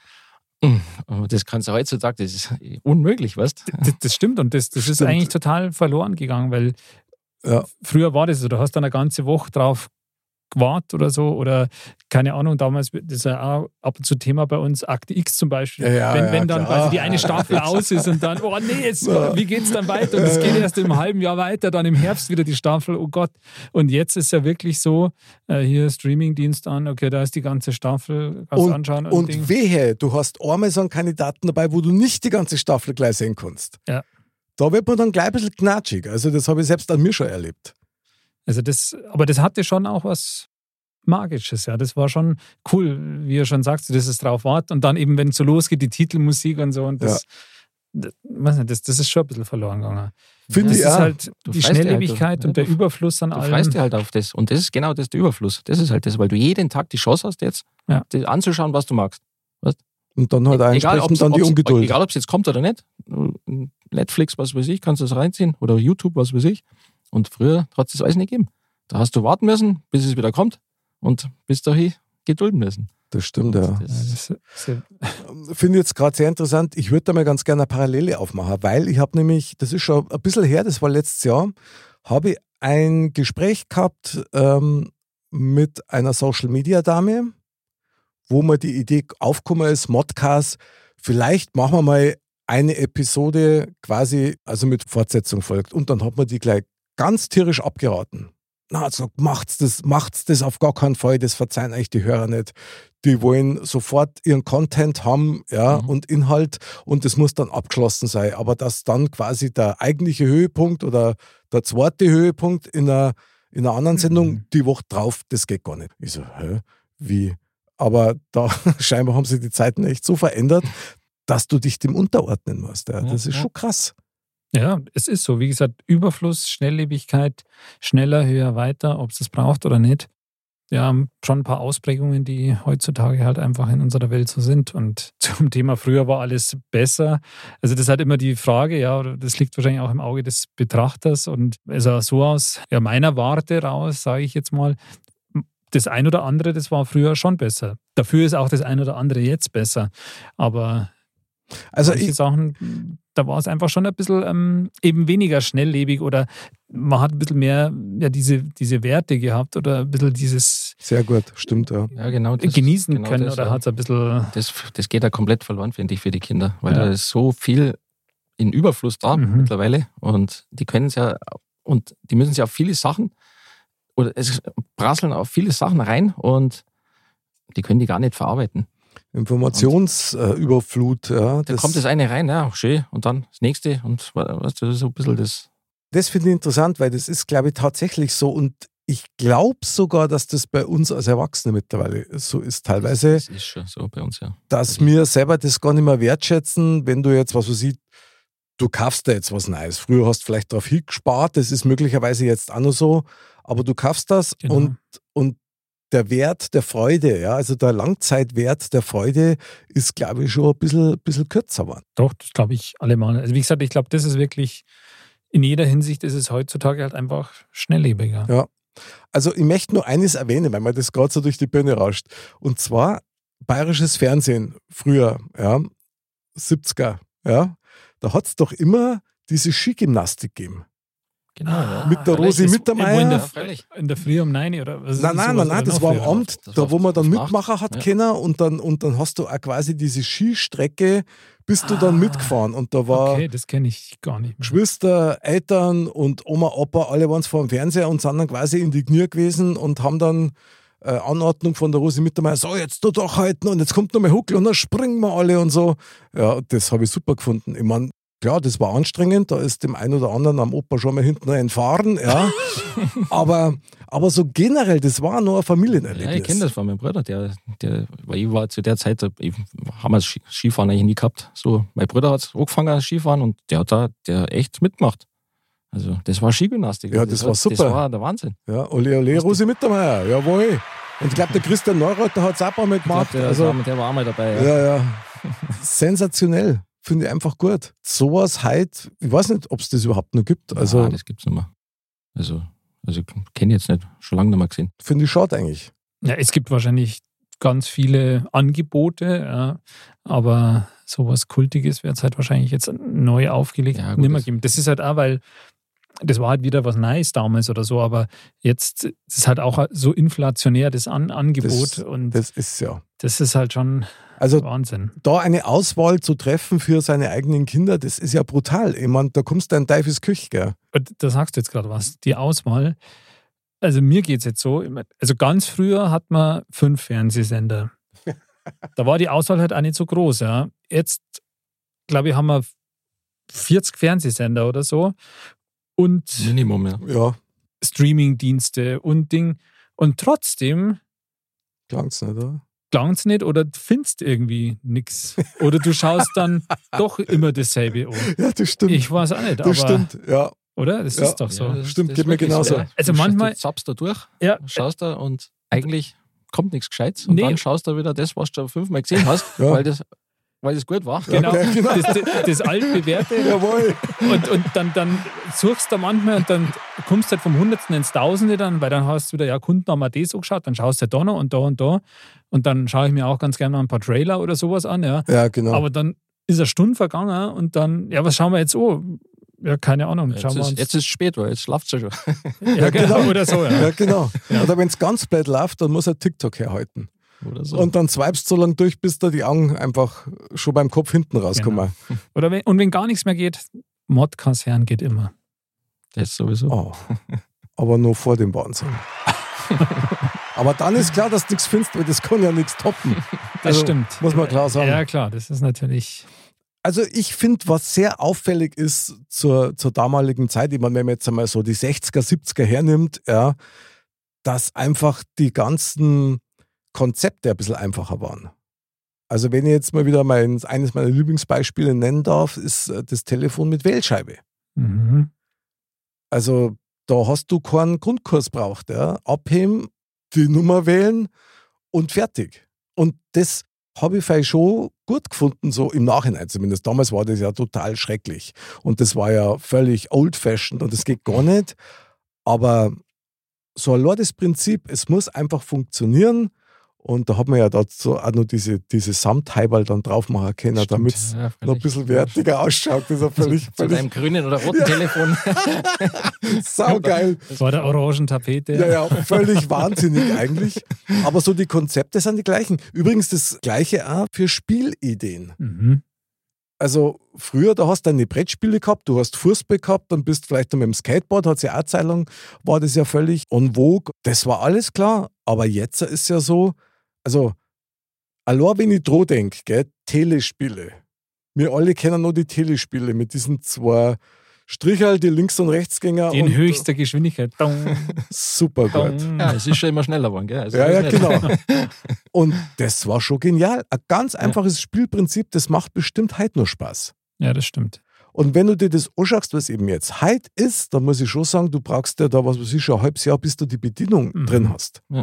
Das kannst du heutzutage, das ist unmöglich, weißt du? Das, das stimmt und das, das ist Stimmt. eigentlich total verloren gegangen, weil Ja. früher war das so, du hast dann eine ganze Woche drauf gewartet oder so oder keine Ahnung, damals, das ist ja auch ab und zu Thema bei uns, Akte X zum Beispiel, Ja, wenn, ja, wenn dann quasi die eine Staffel aus ist und dann, oh nee, jetzt, wie geht's dann weiter? Und es geht erst im halben Jahr weiter, dann im Herbst wieder die Staffel, oh Gott. Und jetzt ist ja wirklich so, äh, hier Streamingdienst an, okay, da ist die ganze Staffel, kannst Und, anschauen. und Ding. wehe, du hast einmal so einen Kandidaten dabei, wo du nicht die ganze Staffel gleich sehen kannst. Ja. Da wird man dann gleich ein bisschen knatschig. Also das habe ich selbst an mir schon erlebt. Also das, aber das hatte schon auch was Magisches, ja. Das war schon cool, wie ihr schon sagt, dass es drauf wart. Und dann eben, wenn es so losgeht, die Titelmusik und so. Und das, das, weiß nicht, das, das ist schon ein bisschen verloren gegangen. Finde Das ich ist auch. halt Du die halt, Schnelllebigkeit du- und der ja, du- Überfluss an Du allem. freust dich halt auf das. Und das ist genau das, der Überfluss. Das ist halt das, weil du jeden Tag die Chance hast, jetzt Ja. das anzuschauen, was du magst. Und dann halt entsprechend ob's- dann die Ungeduld. Egal, ob es jetzt kommt oder nicht. Netflix, was weiß ich, kannst du das reinziehen. Oder YouTube, was weiß ich. Und früher hat es das alles nicht gegeben. Da hast du warten müssen, bis es wieder kommt. Und bis dahin gedulden müssen. Das stimmt, ja. Ja, Das, Finde ich jetzt gerade sehr interessant. Ich würde da mal ganz gerne eine Parallele aufmachen, weil ich habe nämlich, das ist schon ein bisschen her, das war letztes Jahr, habe ich ein Gespräch gehabt ähm, mit einer Social-Media-Dame, wo mir die Idee aufgekommen ist, Modcast, vielleicht machen wir mal eine Episode quasi, also mit Fortsetzung folgt. Und dann hat man die gleich ganz tierisch abgeraten. Na, gesagt, macht's das, macht's das auf gar keinen Fall, das verzeihen euch die Hörer nicht. Die wollen sofort ihren Content haben, ja, Mhm. und Inhalt und das muss dann abgeschlossen sein. Aber dass dann quasi der eigentliche Höhepunkt oder der zweite Höhepunkt in einer, in einer anderen Sendung Mhm. die Woche drauf, das geht gar nicht. Ich so, hä? Wie? Aber da scheinbar haben sich die Zeiten echt so verändert, dass du dich dem unterordnen musst. Ja. Ja, Das ist ja. schon krass. Ja, es ist so. Wie gesagt, Überfluss, Schnelllebigkeit, schneller, höher, weiter, ob es das braucht oder nicht. Ja, schon ein paar Ausprägungen, die heutzutage halt einfach in unserer Welt so sind. Und zum Thema früher war alles besser. Also das ist halt immer die Frage, ja, das liegt wahrscheinlich auch im Auge des Betrachters. Und es sah so aus, ja, meiner Warte raus, sage ich jetzt mal, das ein oder andere, das war früher schon besser. Dafür ist auch das ein oder andere jetzt besser. Aber Also ich, Sachen, da war es einfach schon ein bisschen ähm, eben weniger schnelllebig oder man hat ein bisschen mehr ja, diese, diese Werte gehabt oder ein bisschen dieses sehr gut, stimmt, ja. ja, genau. Das, genießen genau können das, oder ja. hat es ein bisschen. das, das geht ja komplett verloren, finde ich, für die Kinder. Weil Ja. da ist so viel in Überfluss da Mhm. mittlerweile. Und die können es ja, und die müssen sich auf viele Sachen, oder es prasseln auf viele Sachen rein und die können die gar nicht verarbeiten. Informationsüberflut, ja. Da kommt das eine rein, ja, schön, und dann das nächste und du, das ist so ein bisschen das. Das finde ich interessant, weil das ist, glaube ich, tatsächlich so. Und ich glaube sogar, dass das bei uns als Erwachsene mittlerweile so ist. Teilweise, Das ist schon so bei uns, ja. dass wir selber das gar nicht mehr wertschätzen, wenn du jetzt, was weiß ich, du kaufst da jetzt was Neues. Früher hast du vielleicht darauf hingespart, das ist möglicherweise jetzt auch noch so, aber du kaufst das Genau. und, und der Wert der Freude, ja, also der Langzeitwert der Freude ist, glaube ich, schon ein bisschen, bisschen kürzer geworden. Doch, das glaube ich allemal. Also wie gesagt, ich glaube, das ist wirklich, in jeder Hinsicht ist es heutzutage halt einfach schnelllebiger. Ja. Also ich möchte nur eines erwähnen, weil mir das gerade so durch die Birne rauscht. Und zwar bayerisches Fernsehen früher, ja, 70er, ja, da hat es doch immer diese Skigymnastik gegeben. Genau, ja. Mit der Rosi Mittermeier? In der, in der Früh um 9 oder was? Nein, nein, nein, nein, das war am? Abend, Das da wo man dann Mitmacher hat Ja. können und dann, und dann hast du auch quasi diese Skistrecke, bist du dann Ah. mitgefahren und da war Okay, das kenne ich gar nicht. Mehr. Geschwister, Eltern und Oma, Opa, alle waren vor dem Fernseher und sind dann quasi in die Knie gewesen und haben dann äh, Anordnung von der Rosi Mittermeier, so jetzt du doch halten und jetzt kommt noch mal Huckel und dann springen wir alle und so. Ja, das habe ich super gefunden. Ich meine, klar, das war anstrengend, da ist dem einen oder anderen am Opa schon mal hinten entfahren, ja. aber, aber so generell, das war nur ein Ja, Familienerlebnis. ich kenne das von meinem Bruder, der, der, weil ich war zu der Zeit, ich, haben wir Ski- Skifahren eigentlich nie gehabt. So, mein Bruder hat angefangen Skifahren und der hat da der echt mitgemacht. Also das war Skigymnastik. Ja, das hat- war super. Das war der Wahnsinn. Ja, ole, ole, Rosi Mittermeier, jawohl. Und ich glaube, der Christian Neureuther hat es auch Mal Ich glaub, der, also, war, der war auch mal dabei. Ja. Ja, ja. Sensationell. Finde ich einfach gut. Sowas halt, ich weiß nicht, ob es das überhaupt noch gibt. Also, Ah, das gibt's nicht mehr. Also Also kenne ich jetzt nicht, schon lange nicht mehr gesehen. Finde ich schade eigentlich. Ja, es gibt wahrscheinlich ganz viele Angebote, ja, aber sowas Kultiges wird es halt wahrscheinlich jetzt neu aufgelegt Ja, gut, nicht mehr das- geben. Das ist halt auch, weil das war halt wieder was Neues damals oder so, aber jetzt ist es halt auch so inflationär, das An Angebot Das- und Das ist ja. das ist halt schon Also Wahnsinn. da eine Auswahl zu treffen für seine eigenen Kinder, das ist ja brutal. Ich meine, da kommst du in Teufels Küche, gell? Und da sagst du jetzt gerade was. Die Auswahl, also mir geht es jetzt so, also ganz früher hat man fünf Fernsehsender. da war die Auswahl halt auch nicht so groß. Ja. Jetzt, glaube ich, haben wir 40 Fernsehsender oder so und Minimum, ja. Ja, Streamingdienste und Ding. Und trotzdem klang's nicht, oder? Klang's nicht oder findest irgendwie nichts. Oder du schaust dann doch immer dasselbe um. Ja, das stimmt. Ich weiß auch nicht, aber, das stimmt, ja. oder? Das Ja. ist doch so. Ja, das- Stimmt, das geht mir genauso. Ja. Also Du manchmal- Du zappst da durch, Ja, schaust da und eigentlich kommt nichts Gescheites. Und Nee. dann schaust du wieder das, was du fünfmal gesehen hast, Ja. weil, das, weil das gut war. Genau, Okay, genau. das, das, altbewährte. Jawohl. Und, und dann, dann suchst du manchmal und dann kommst du halt vom Hundertsten ins Tausende dann, weil dann hast du wieder, ja, Kunden haben wir das so geschaut, dann schaust du da noch und da und da. Und dann schaue ich mir auch ganz gerne mal ein paar Trailer oder sowas an, ja. Ja, genau. Aber dann ist eine Stunde vergangen und dann, ja, was schauen wir jetzt an? Ja, keine Ahnung. Jetzt Schauen wir ist, uns. jetzt ist es spät, weil jetzt schlaft ja schon. ja, genau. Oder so, ja. ja, genau. Oder wenn es ganz blöd läuft, dann muss er TikTok herhalten. Oder so. Und dann swipest so lange durch, bis da die Augen einfach schon beim Kopf hinten rauskommen. Oder wenn, und wenn gar nichts mehr geht, Modcast-Herren geht immer. das sowieso. Oh. Aber nur vor dem Wahnsinn. Aber dann ist klar, dass du nichts findest, weil das kann ja nichts toppen. Das Also, stimmt. muss man klar sagen. Ja, klar, das ist natürlich. Also ich finde, was sehr auffällig ist zur, zur damaligen Zeit, ich meine, wenn man jetzt einmal so die 60er, 70er hernimmt, ja, dass einfach die ganzen Konzepte ein bisschen einfacher waren. Also wenn ich jetzt mal wieder mein, eines meiner Lieblingsbeispiele nennen darf, ist äh, das Telefon mit Wählscheibe. Mhm. Also da hast du keinen Grundkurs braucht. Ja. Abheben, die Nummer wählen und fertig. Und das habe ich vielleicht schon gut gefunden, so im Nachhinein zumindest. Damals war das ja total schrecklich. Und das war ja völlig old-fashioned und das geht gar nicht. Aber so allein das Prinzip, es muss einfach funktionieren. Und da hat man ja dazu auch noch diese, diese Samtheiberl dann drauf machen können, damit es ja, noch ein völlig. bisschen wertiger ausschaut. Das ist ja völlig, Zu völlig deinem grünen oder roten Telefon. saugeil. Vor der orangen Tapete. Ja, ja, völlig wahnsinnig eigentlich. Aber so die Konzepte sind die gleichen. Übrigens das gleiche auch für Spielideen. Mhm. Also früher, da hast du deine Brettspiele gehabt, du hast Fußball gehabt, dann bist vielleicht noch mit dem Skateboard, hat ja auch Zeit lang, war das ja völlig en vogue. Das war alles klar. Aber jetzt ist ja so, also allein wenn ich dran denke, gell, Telespiele. Wir alle kennen nur die Telespiele mit diesen zwei Strichel, die Links- und Rechtsgänger. In und höchster Geschwindigkeit. Super gut. ja, es ist schon immer schneller geworden, gell? Also Ja, ja, genau. Und das war schon genial. Ein ganz einfaches Spielprinzip, das macht bestimmt heute nur Spaß. Ja, das stimmt. Und wenn du dir das anschaust, was eben jetzt heute ist, dann muss ich schon sagen, du brauchst ja da, was weiß ich, schon ein halbes Jahr, bis du die Bedienung Mhm. drin hast. Ja.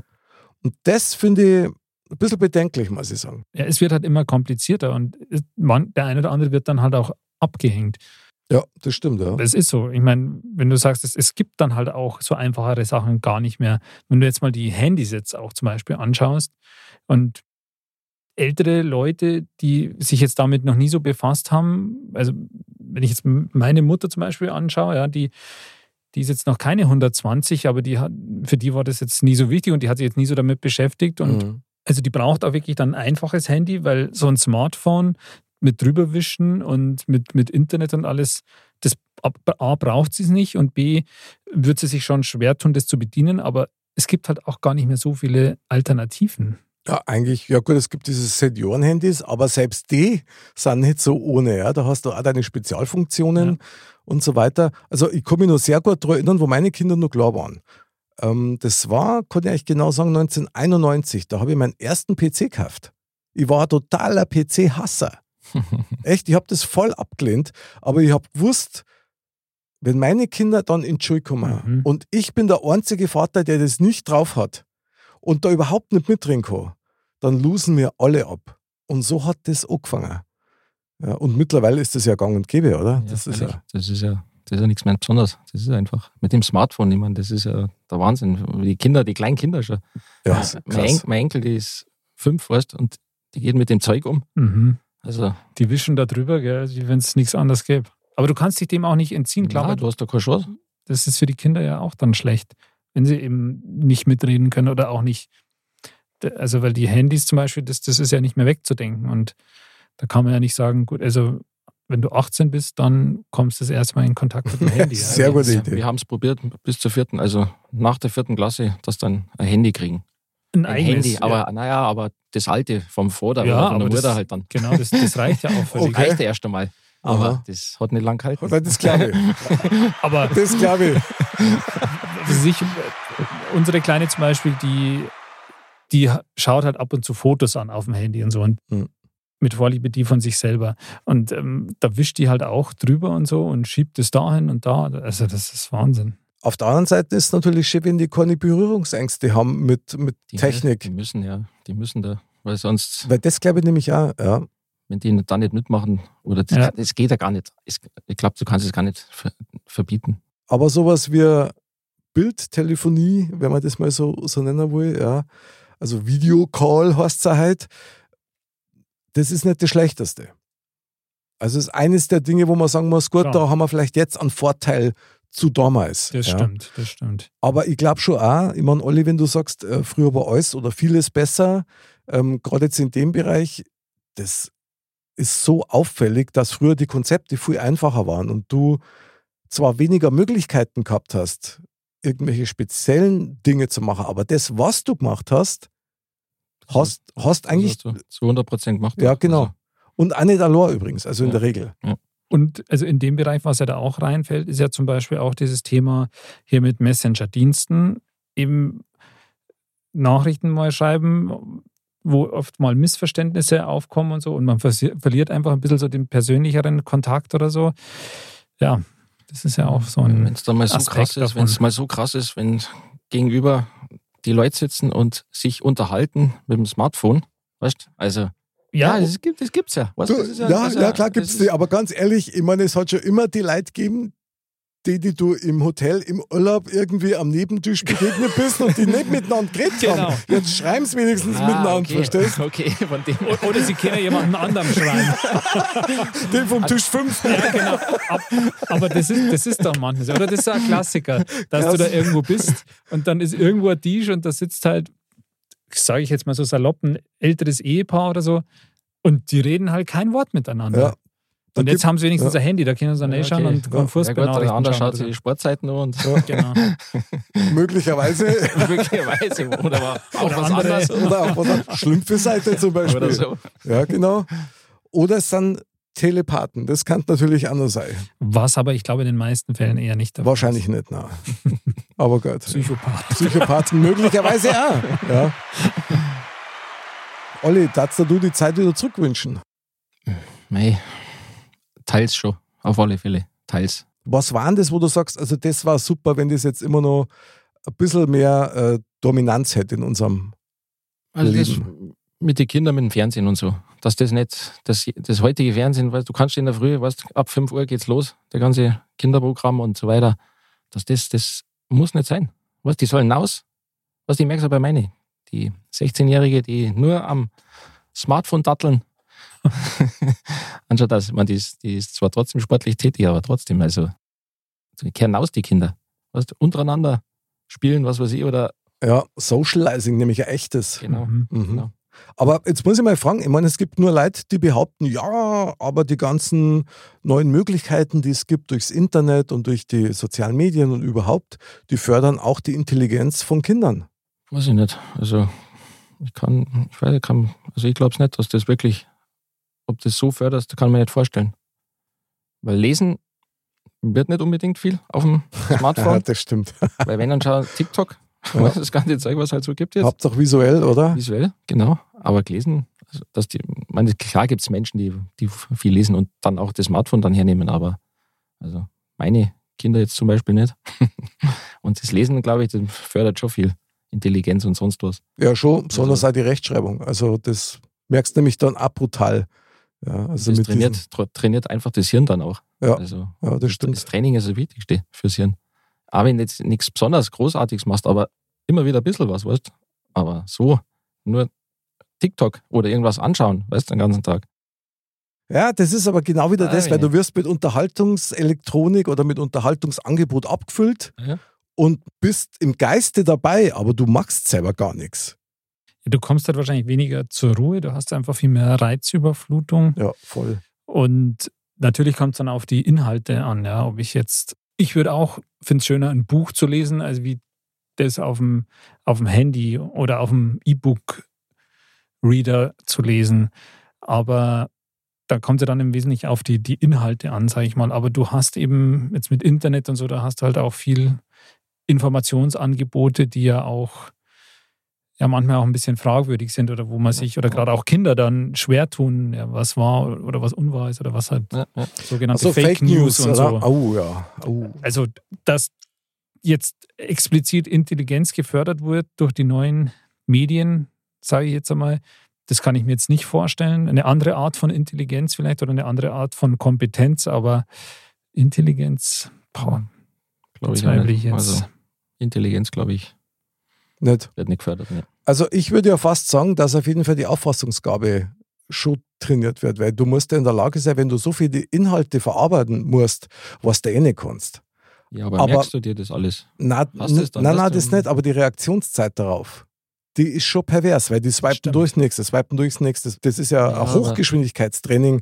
Und das finde ich ein bisschen bedenklich, muss ich sagen. Ja, es wird halt immer komplizierter und es- man, der eine oder andere wird dann halt auch abgehängt. Ja, das stimmt, ja. Das ist so. Ich meine, wenn du sagst, es, es gibt dann halt auch so einfachere Sachen gar nicht mehr. Wenn du jetzt mal die Handys jetzt auch zum Beispiel anschaust und ältere Leute, die sich jetzt damit noch nie so befasst haben, also wenn ich jetzt meine Mutter zum Beispiel anschaue, ja, die, die ist jetzt noch keine 120, aber die hat, für die war das jetzt nie so wichtig und die hat sich jetzt nie so damit beschäftigt und Mhm. Also die braucht auch wirklich dann ein einfaches Handy, weil so ein Smartphone mit drüberwischen und mit, mit Internet und alles, das A braucht sie es nicht und B wird sie sich schon schwer tun, das zu bedienen, aber es gibt halt auch gar nicht mehr so viele Alternativen. Ja, eigentlich, ja gut, es gibt diese Senioren-Handys, aber selbst die sind nicht so ohne. Ja. Da hast du auch deine Spezialfunktionen Ja. und so weiter. Also ich kann mich noch sehr gut daran erinnern, wo meine Kinder noch klar waren. Ähm, das war, kann ich euch genau sagen, 1991. Da habe ich meinen ersten PC gekauft. Ich war ein totaler PC-Hasser. Echt, ich habe das voll abgelehnt, aber ich habe gewusst, wenn meine Kinder dann in die Schule kommen Mhm. und ich bin der einzige Vater, der das nicht drauf hat und da überhaupt nicht mitreden kann, dann losen wir alle ab. Und so hat das angefangen. Ja, und mittlerweile ist das ja gang und gäbe, oder? Ja, das ist ja, das ist ja Das ist ja nichts mehr Besonderes. Das ist einfach mit dem Smartphone, ich meine, das ist ja der Wahnsinn. Die Kinder, die kleinen Kinder schon. Ja, Also, mein, En mein Enkel, die ist fünf, weißt und die geht mit dem Zeug um. Mhm. Also, Die wischen da drüber, gell, wie wenn es nichts anderes gäbe. Aber du kannst dich dem auch nicht entziehen. Klar, klar, du hast da keine Chance. das ist für die Kinder ja auch dann schlecht, wenn sie eben nicht mitreden können oder auch nicht. Also, weil die Handys zum Beispiel, das, das ist ja nicht mehr wegzudenken. Und da kann man ja nicht sagen, gut, also wenn du 18 bist, dann kommst du das erste Mal in Kontakt mit dem Handy. ja. Sehr gute Idee. Wir haben es probiert bis zur vierten, also nach der vierten Klasse, dass dann ein Handy kriegen. Ein Ein eigenes, Handy, aber ja, naja, aber das alte vom Vater Ja, oder von aber der Mutter das- halt dann. genau, das, das reicht ja auch völlig. Okay. Reichte erst einmal. Aber Aha. das hat nicht lang gehalten. Oder das glaube ich. Aber Das glaube ich. sich, unsere Kleine zum Beispiel, die, die schaut halt ab und zu Fotos an auf dem Handy und so. Und Mhm. Mit Vorliebe die von sich selber. Und ähm, da wischt die halt auch drüber und so und schiebt es dahin und da. Also das ist Wahnsinn. Auf der anderen Seite ist es natürlich schön, wenn die keine Berührungsängste haben mit, mit Die, Technik. Die müssen ja, die müssen da, weil sonst, Weil das glaube ich nämlich auch, ja. wenn die da nicht mitmachen, oder das, Ja. das geht ja gar nicht. Es, ich glaube, du kannst es gar nicht ver, verbieten. Aber sowas wie Bildtelefonie, wenn man das mal so, so nennen will, ja. Also Videocall heißt es halt. Das ist nicht das Schlechteste. Also es ist eines der Dinge, wo man sagen muss, gut, Klar. da haben wir vielleicht jetzt einen Vorteil zu damals. Das ja. stimmt, das stimmt. Aber ich glaube schon auch, ich meine, Olli, wenn du sagst, äh, früher war alles oder vieles besser, ähm, gerade jetzt in dem Bereich, das ist so auffällig, dass früher die Konzepte viel einfacher waren und du zwar weniger Möglichkeiten gehabt hast, irgendwelche speziellen Dinge zu machen, aber das, was du gemacht hast, hast, hast eigentlich, also zu 100 Prozent gemacht. ja genau. Also, Und auch nicht allein übrigens, also in Ja. der Regel. Und also in dem Bereich, was ja da auch reinfällt, ist ja zum Beispiel auch dieses Thema hier mit Messenger-Diensten, eben Nachrichten mal schreiben, wo oft mal Missverständnisse aufkommen und so und man verliert einfach ein bisschen so den persönlicheren Kontakt oder so. Ja, das ist ja auch so wenn ein. es dann mal so Aspekt krass ist, davon. wenn es mal so krass ist, wenn gegenüber die Leute sitzen und sich unterhalten mit dem Smartphone, weißt du? Also, ja, das gibt es gibt's ja. Weißt, Du, das ist ja, ist ja, klar das gibt es ist- die, aber ganz ehrlich, ich meine, es hat schon immer die Leute gegeben, die, die du im Hotel, im Urlaub irgendwie am Nebentisch begegnet bist und die nicht miteinander geredet Genau. haben. Jetzt schreiben sie wenigstens Ah, miteinander, okay. verstehst Okay, von dem. Oder sie können jemanden anderen schreiben. du? Den vom Tisch 5. Ja, genau. Ab, aber das ist, das ist doch manchmal so. Oder das ist ein Klassiker, dass du da irgendwo bist und dann ist irgendwo ein Tisch und da sitzt halt, sage ich jetzt mal so salopp, ein älteres Ehepaar oder so und die reden halt kein Wort miteinander. Ja. Und jetzt haben sie wenigstens ja. ein Handy, da können sie dann Ja, eh schauen okay. und Ja. können Ja gut, der andere schaut sich die Sportzeiten an und Genau. möglicherweise. möglicherweise oder auch Oder was andere- anderes Oder auch was an- Schlümpfe-Seite zum Beispiel. oder so. Ja, genau. Oder es sind Telepathen. Das kann natürlich anders sein. Was aber ich glaube in den meisten Fällen eher nicht der Fall Wahrscheinlich nicht, na. Aber gut. ist. Psychopath. Psychopathen möglicherweise auch. Ja. Olli, darfst du die Zeit wieder zurückwünschen? Mei, teils schon, auf alle Fälle, teils. Was war denn das, wo du sagst, also das war super, wenn das jetzt immer noch ein bisschen mehr äh, Dominanz hätte in unserem Also das Leben. mit den Kindern mit dem Fernsehen und so. Dass das nicht, das, das heutige Fernsehen, weißt, du kannst in der Früh, weißt, ab 5 Uhr geht's los, der ganze Kinderprogramm und so weiter. Dass das, das muss nicht sein. Was, die sollen raus. Was, ich merke es bei meine. Die 16-Jährige, die nur am Smartphone datteln. Anstatt dass, man, die ist, die ist zwar trotzdem sportlich tätig, aber trotzdem, also, die kehren aus, die Kinder. Weißt, untereinander spielen, was weiß ich, oder, ja, Socializing, nämlich ein echtes. genau. Mhm. Mhm. Genau. Aber jetzt muss ich mal fragen, ich meine, es gibt nur Leute, die behaupten, ja, aber die ganzen neuen Möglichkeiten, die es gibt durchs Internet und durch die sozialen Medien und überhaupt, die fördern auch die Intelligenz von Kindern. Weiß ich nicht. Also ich kann, ich weiß, ich kann, also ich glaube es nicht, dass das wirklich, ob das so förderst, kann man nicht vorstellen. Weil lesen wird nicht unbedingt viel auf dem Ja, Smartphone, das stimmt. weil wenn dann schau TikTok, Ja. das ganze Zeug, was halt so gibt jetzt, Hauptsache visuell, oder? visuell, genau. Aber gelesen, also dass die, meine, klar gibt es Menschen, die, die viel lesen und dann auch das Smartphone dann hernehmen, aber also meine Kinder jetzt zum Beispiel nicht. und das Lesen, glaube ich, das fördert schon viel Intelligenz und sonst was. Ja, schon, besonders Also- auch die Rechtschreibung. Also das merkst du nämlich dann auch brutal, Ja, also das trainiert, trainiert einfach das Hirn dann auch. Ja, Also, ja, das stimmt. das Training ist das Wichtigste fürs Hirn. Auch wenn du jetzt nichts besonders Großartiges machst, aber immer wieder ein bisschen was, weißt du? Aber so, nur TikTok oder irgendwas anschauen, weißt du, den ganzen Tag. Ja, das ist aber genau wieder Ah, das, weil du wirst mit Unterhaltungselektronik oder mit Unterhaltungsangebot abgefüllt Ja. und bist im Geiste dabei, aber du machst selber gar nichts. Du kommst halt wahrscheinlich weniger zur Ruhe, du hast einfach viel mehr Reizüberflutung. Ja, voll. Und natürlich kommt es dann auf die Inhalte an, ja. Ob ich jetzt, ich würde auch, finde es schöner, ein Buch zu lesen, als wie das auf dem, auf dem Handy oder auf dem E-Book-Reader zu lesen. Aber da kommt ja dann im Wesentlichen auf die, die Inhalte an, sage ich mal. Aber du hast eben jetzt mit Internet und so, da hast du halt auch viel Informationsangebote, die ja auch ja manchmal auch ein bisschen fragwürdig sind oder wo man sich oder gerade auch Kinder dann schwer tun, ja, was war oder was unwahr ist oder was halt Ja, ja. sogenannte Also Fake, News und oder? so. Oh ja. Oh. Also, dass jetzt explizit Intelligenz gefördert wird durch die neuen Medien, sage ich jetzt einmal, das kann ich mir jetzt nicht vorstellen. Eine andere Art von Intelligenz vielleicht oder eine andere Art von Kompetenz, aber Intelligenz, boah, Glaube nicht. ich jetzt. Also, Intelligenz, glaube ich, Nicht. wird nicht gefördert. Ne. Also ich würde ja fast sagen, dass auf jeden Fall die Auffassungsgabe schon trainiert wird, weil du musst ja in der Lage sein, wenn du so viele Inhalte verarbeiten musst, was du eh nicht kannst. Ja, aber, Aber- merkst du dir das alles? Na, Hast du's dann, nein, nein, das nicht, aber die Reaktionszeit darauf, die ist schon pervers, weil die swipen Stimmt. durchs nächste, swipen durchs nächste. Das ist ja, Ja, ein Hochgeschwindigkeitstraining.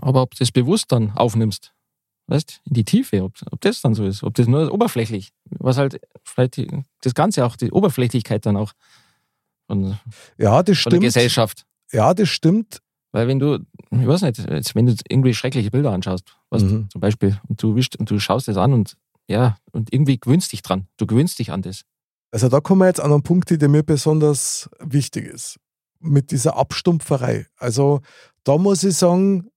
Aber ob du das bewusst dann aufnimmst, weißt in die Tiefe, ob, ob das dann so ist, ob das nur oberflächlich, was halt vielleicht die, das Ganze auch, die Oberflächlichkeit dann auch von, Ja, das von der stimmt. Gesellschaft. Ja, das stimmt. Weil wenn du, ich weiß nicht, jetzt, wenn du irgendwie schreckliche Bilder anschaust, weißt, Mhm. zum Beispiel, und du wischst und du schaust das an und ja, und irgendwie gewöhnst dich dran. Du gewöhnst dich an das. Also da kommen wir jetzt an einen Punkt, der mir besonders wichtig ist. Mit dieser Abstumpferei. Also da muss ich sagen,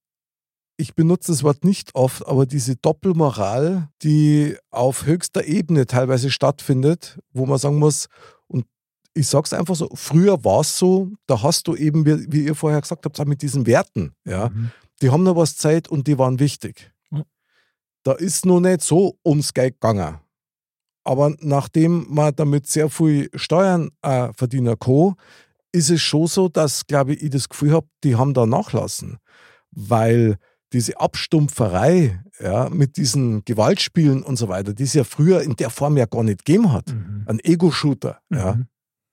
ich benutze das Wort nicht oft, aber diese Doppelmoral, die auf höchster Ebene teilweise stattfindet, wo man sagen muss, und ich sage es einfach so, früher war es so, da hast du eben, wie, wie ihr vorher gesagt habt, mit diesen Werten, ja, Mhm. die haben noch was Zeit und die waren wichtig. Da ist noch nicht so ums Geld gegangen. Aber nachdem man damit sehr viel Steuern äh, verdienen kann, ist es schon so, dass, glaube ich, ich das Gefühl habe, die haben da nachlassen. Weil diese Abstumpferei ja, mit diesen Gewaltspielen und so weiter, die es ja früher in der Form ja gar nicht gegeben hat. Mhm. Ein Ego-Shooter. Ja. Mhm.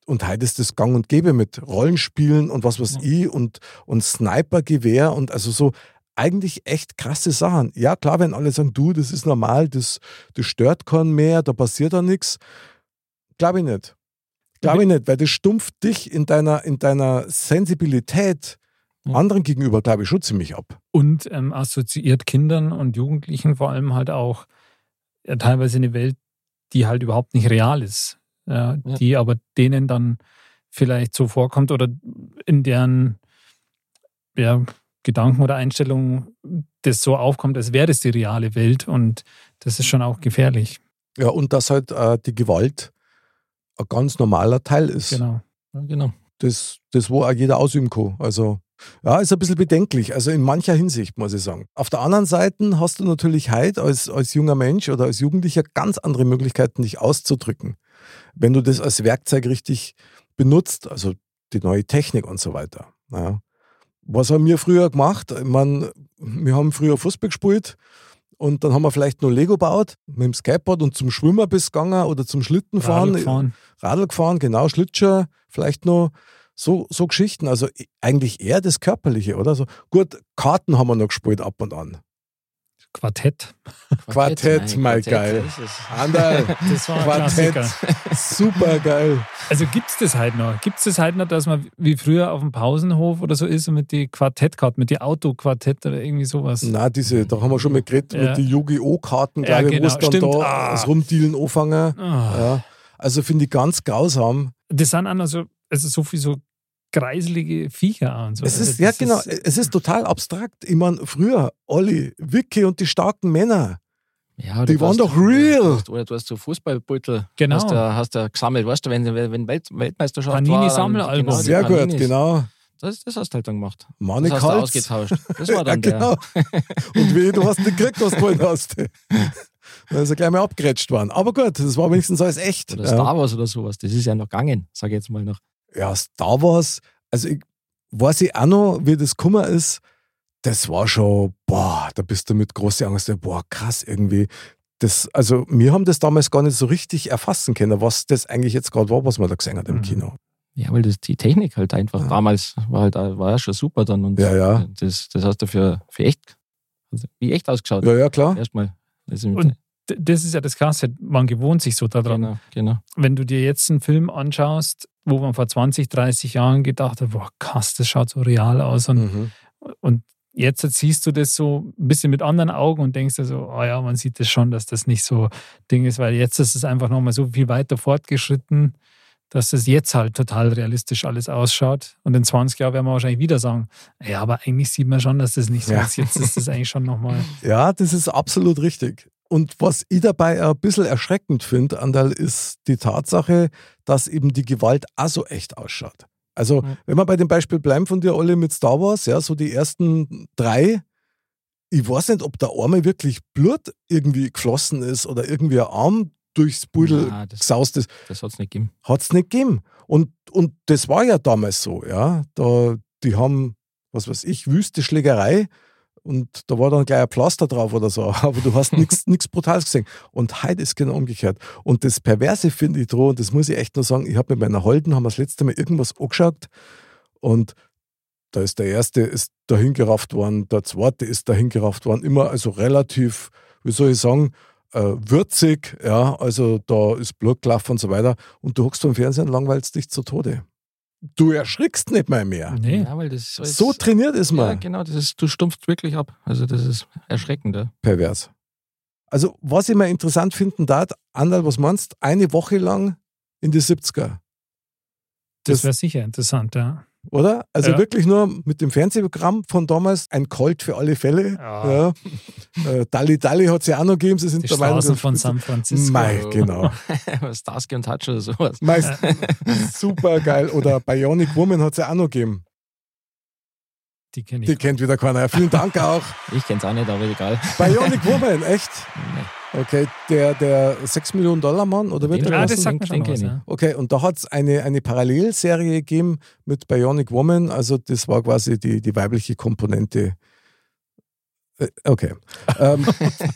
Und heute ist das gang und gäbe mit Rollenspielen und was weiß Ja. ich und, und Snipergewehr und also so eigentlich echt krasse Sachen. Ja, klar, wenn alle sagen, du, das ist normal, das, das stört keinen mehr, da passiert da nichts. Glaube ich nicht. Glaube ich nicht, weil das stumpft dich in deiner, in deiner Sensibilität Ja. Anderen gegenüber, glaube ich, schon ziemlich ab. Und ähm, assoziiert Kindern und Jugendlichen vor allem halt auch ja, teilweise eine Welt, die halt überhaupt nicht real ist. Ja, Ja. Die aber denen dann vielleicht so vorkommt oder in deren ja, Gedanken oder Einstellungen das so aufkommt, als wäre das die reale Welt. Und das ist schon auch gefährlich. Ja, und dass halt äh, die Gewalt ein ganz normaler Teil ist. Genau. Ja, genau. das, das wo auch jeder ausüben kann. Also, ja, ist ein bisschen bedenklich, also in mancher Hinsicht, muss ich sagen. Auf der anderen Seite hast du natürlich heute als, als junger Mensch oder als Jugendlicher ganz andere Möglichkeiten, dich auszudrücken. Wenn du das als Werkzeug richtig benutzt, also die neue Technik und so weiter. Ja. Was haben wir früher gemacht? Ich meine, wir haben früher Fußball gespielt und dann haben wir vielleicht nur Lego gebaut mit dem Skateboard und zum Schwimmen bis gegangen oder zum Schlittenfahren. Radl fahren. Radl gefahren, genau, Schlittschuh, vielleicht noch so, so Geschichten. Also i- eigentlich eher das Körperliche, oder? So, gut, Karten haben wir noch gespielt ab und an. Quartett. Quartett, mein geil. Anderl, Das war Quartett, Klassiker. super geil. Also gibt es das halt noch? Gibt es das halt noch, dass man wie früher auf dem Pausenhof oder so ist und mit die Quartettkarten, mit die Autoquartett oder irgendwie sowas? Na, diese, da haben wir schon mal geredet, Ja. mit den Yu-Gi-Oh! Karten, Ja, glaube ich, wo genau, es dann stimmt. da Ah. das Rumdealen anfangen. Ah. Ja. Also finde ich ganz grausam. Das sind auch noch so, also so viel so greiselige Viecher und so. Es Also ist, ja das genau, ist- es ist total abstrakt. Ich meine, früher, Olli, Vicky und die starken Männer, Ja, Die waren hast- doch real. Du hast, oder du hast so Fußballbeutel. Genau. Hast du, hast du gesammelt, weißt du, wenn, wenn Welt, Weltmeisterschaft Panini war. dann- Sammelalbum. Genau, sehr gut, Paninis. genau. Das, das hast du halt dann gemacht. Money Das hast du ausgetauscht. Das war Ja, dann genau. Und wie, du hast nicht gekriegt, was du wollen hast. Da ist er gleich mal abgerätscht worden. Aber gut, das war wenigstens alles echt. der. Oder ja. Star Wars oder sowas. Das ist ja noch gegangen, sage ich jetzt mal noch. Ja, Star Wars, also ich weiß ich auch noch, wie das Kummer ist, das war schon, boah, da bist du mit großer Angst, boah, krass irgendwie. Das, also wir haben das damals gar nicht so richtig erfassen können, was das eigentlich jetzt gerade war, was man da gesehen hat im Mhm. Kino. Ja, weil das, die Technik halt einfach Ja. damals war halt war ja schon super dann. Und Ja, ja. Das, das hast du für, für echt, also wie echt ausgeschaut. Ja, ja, klar. Erstmal. Also Und Das ist ja das Krasse, man gewohnt sich so daran. genau, genau. Wenn du dir jetzt einen Film anschaust, wo man vor 20, 30 Jahren gedacht hat, boah, krass, das schaut so real aus. Und, Mhm. und jetzt siehst du das so ein bisschen mit anderen Augen und denkst dir so, oh ja, man sieht das schon, dass das nicht so Ding ist, weil jetzt ist es einfach nochmal so viel weiter fortgeschritten, dass es jetzt halt total realistisch alles ausschaut. Und in 20 Jahren werden wir wahrscheinlich wieder sagen, ja, aber eigentlich sieht man schon, dass das nicht so Ja. ist. Jetzt ist das eigentlich schon nochmal. Ja, das ist absolut richtig. Und was ich dabei ein bisschen erschreckend finde, Andal, ist die Tatsache, dass eben die Gewalt auch so echt ausschaut. Also, Ja. wenn wir bei dem Beispiel bleiben von dir alle mit Star Wars, ja, so die ersten drei, ich weiß nicht, ob der Arme wirklich Blut irgendwie geflossen ist oder irgendwie ein Arm durchs Pudel das- gesaust ist. Das hat es nicht gegeben. Hat es nicht gegeben. Und, und das war ja damals so, ja. Da, die haben, was weiß ich, wüste Schlägerei und da war dann gleich ein Pflaster drauf oder so, aber du hast nichts Brutales gesehen. Und heute ist genau umgekehrt. Und das Perverse finde ich dran, und das muss ich echt nur sagen, ich habe mit meiner Holden, haben wir das letzte Mal irgendwas angeschaut und da ist der erste ist dahin gerafft worden, der zweite ist dahin gerafft worden, immer also relativ, wie soll ich sagen, äh, würzig, ja, also da ist Blut gelaufen und so weiter und du hockst vom Fernsehen und langweilst dich zu Tode. Du erschrickst nicht mal mehr. Nee. Ja, weil das ist So trainiert ist Ja, man. genau, das ist, du stumpfst wirklich ab. Also das ist erschreckend. Ja. pervers. Also, was ich mal interessant finden darf, Andal, was meinst eine Woche lang in die 70er, Das Das- wäre sicher interessant, ja. Oder? Also Ja. wirklich nur mit dem Fernsehprogramm von damals, ein Colt für alle Fälle. Ja. Ja. Äh, Dalli Dalli hat es ja auch noch gegeben. Sie sind Die Meinung, Straßen das- von San Francisco. Mei, genau. Starsky und Hutch oder sowas. Meist super geil. Oder Bionic Woman hat es ja auch noch gegeben. Die kenne ich. Die kennt wieder keiner. Vielen Dank auch. Ich kenn's auch nicht, aber egal. Bionic Woman, echt? Nee. Okay, der, der 6 Millionen Dollar Mann oder wird der ah, das sagt mir schon was, ich. ja. Okay, und da hat es eine, eine Parallelserie gegeben mit Bionic Woman, also das war quasi die, die weibliche Komponente. Äh, Okay. Ähm,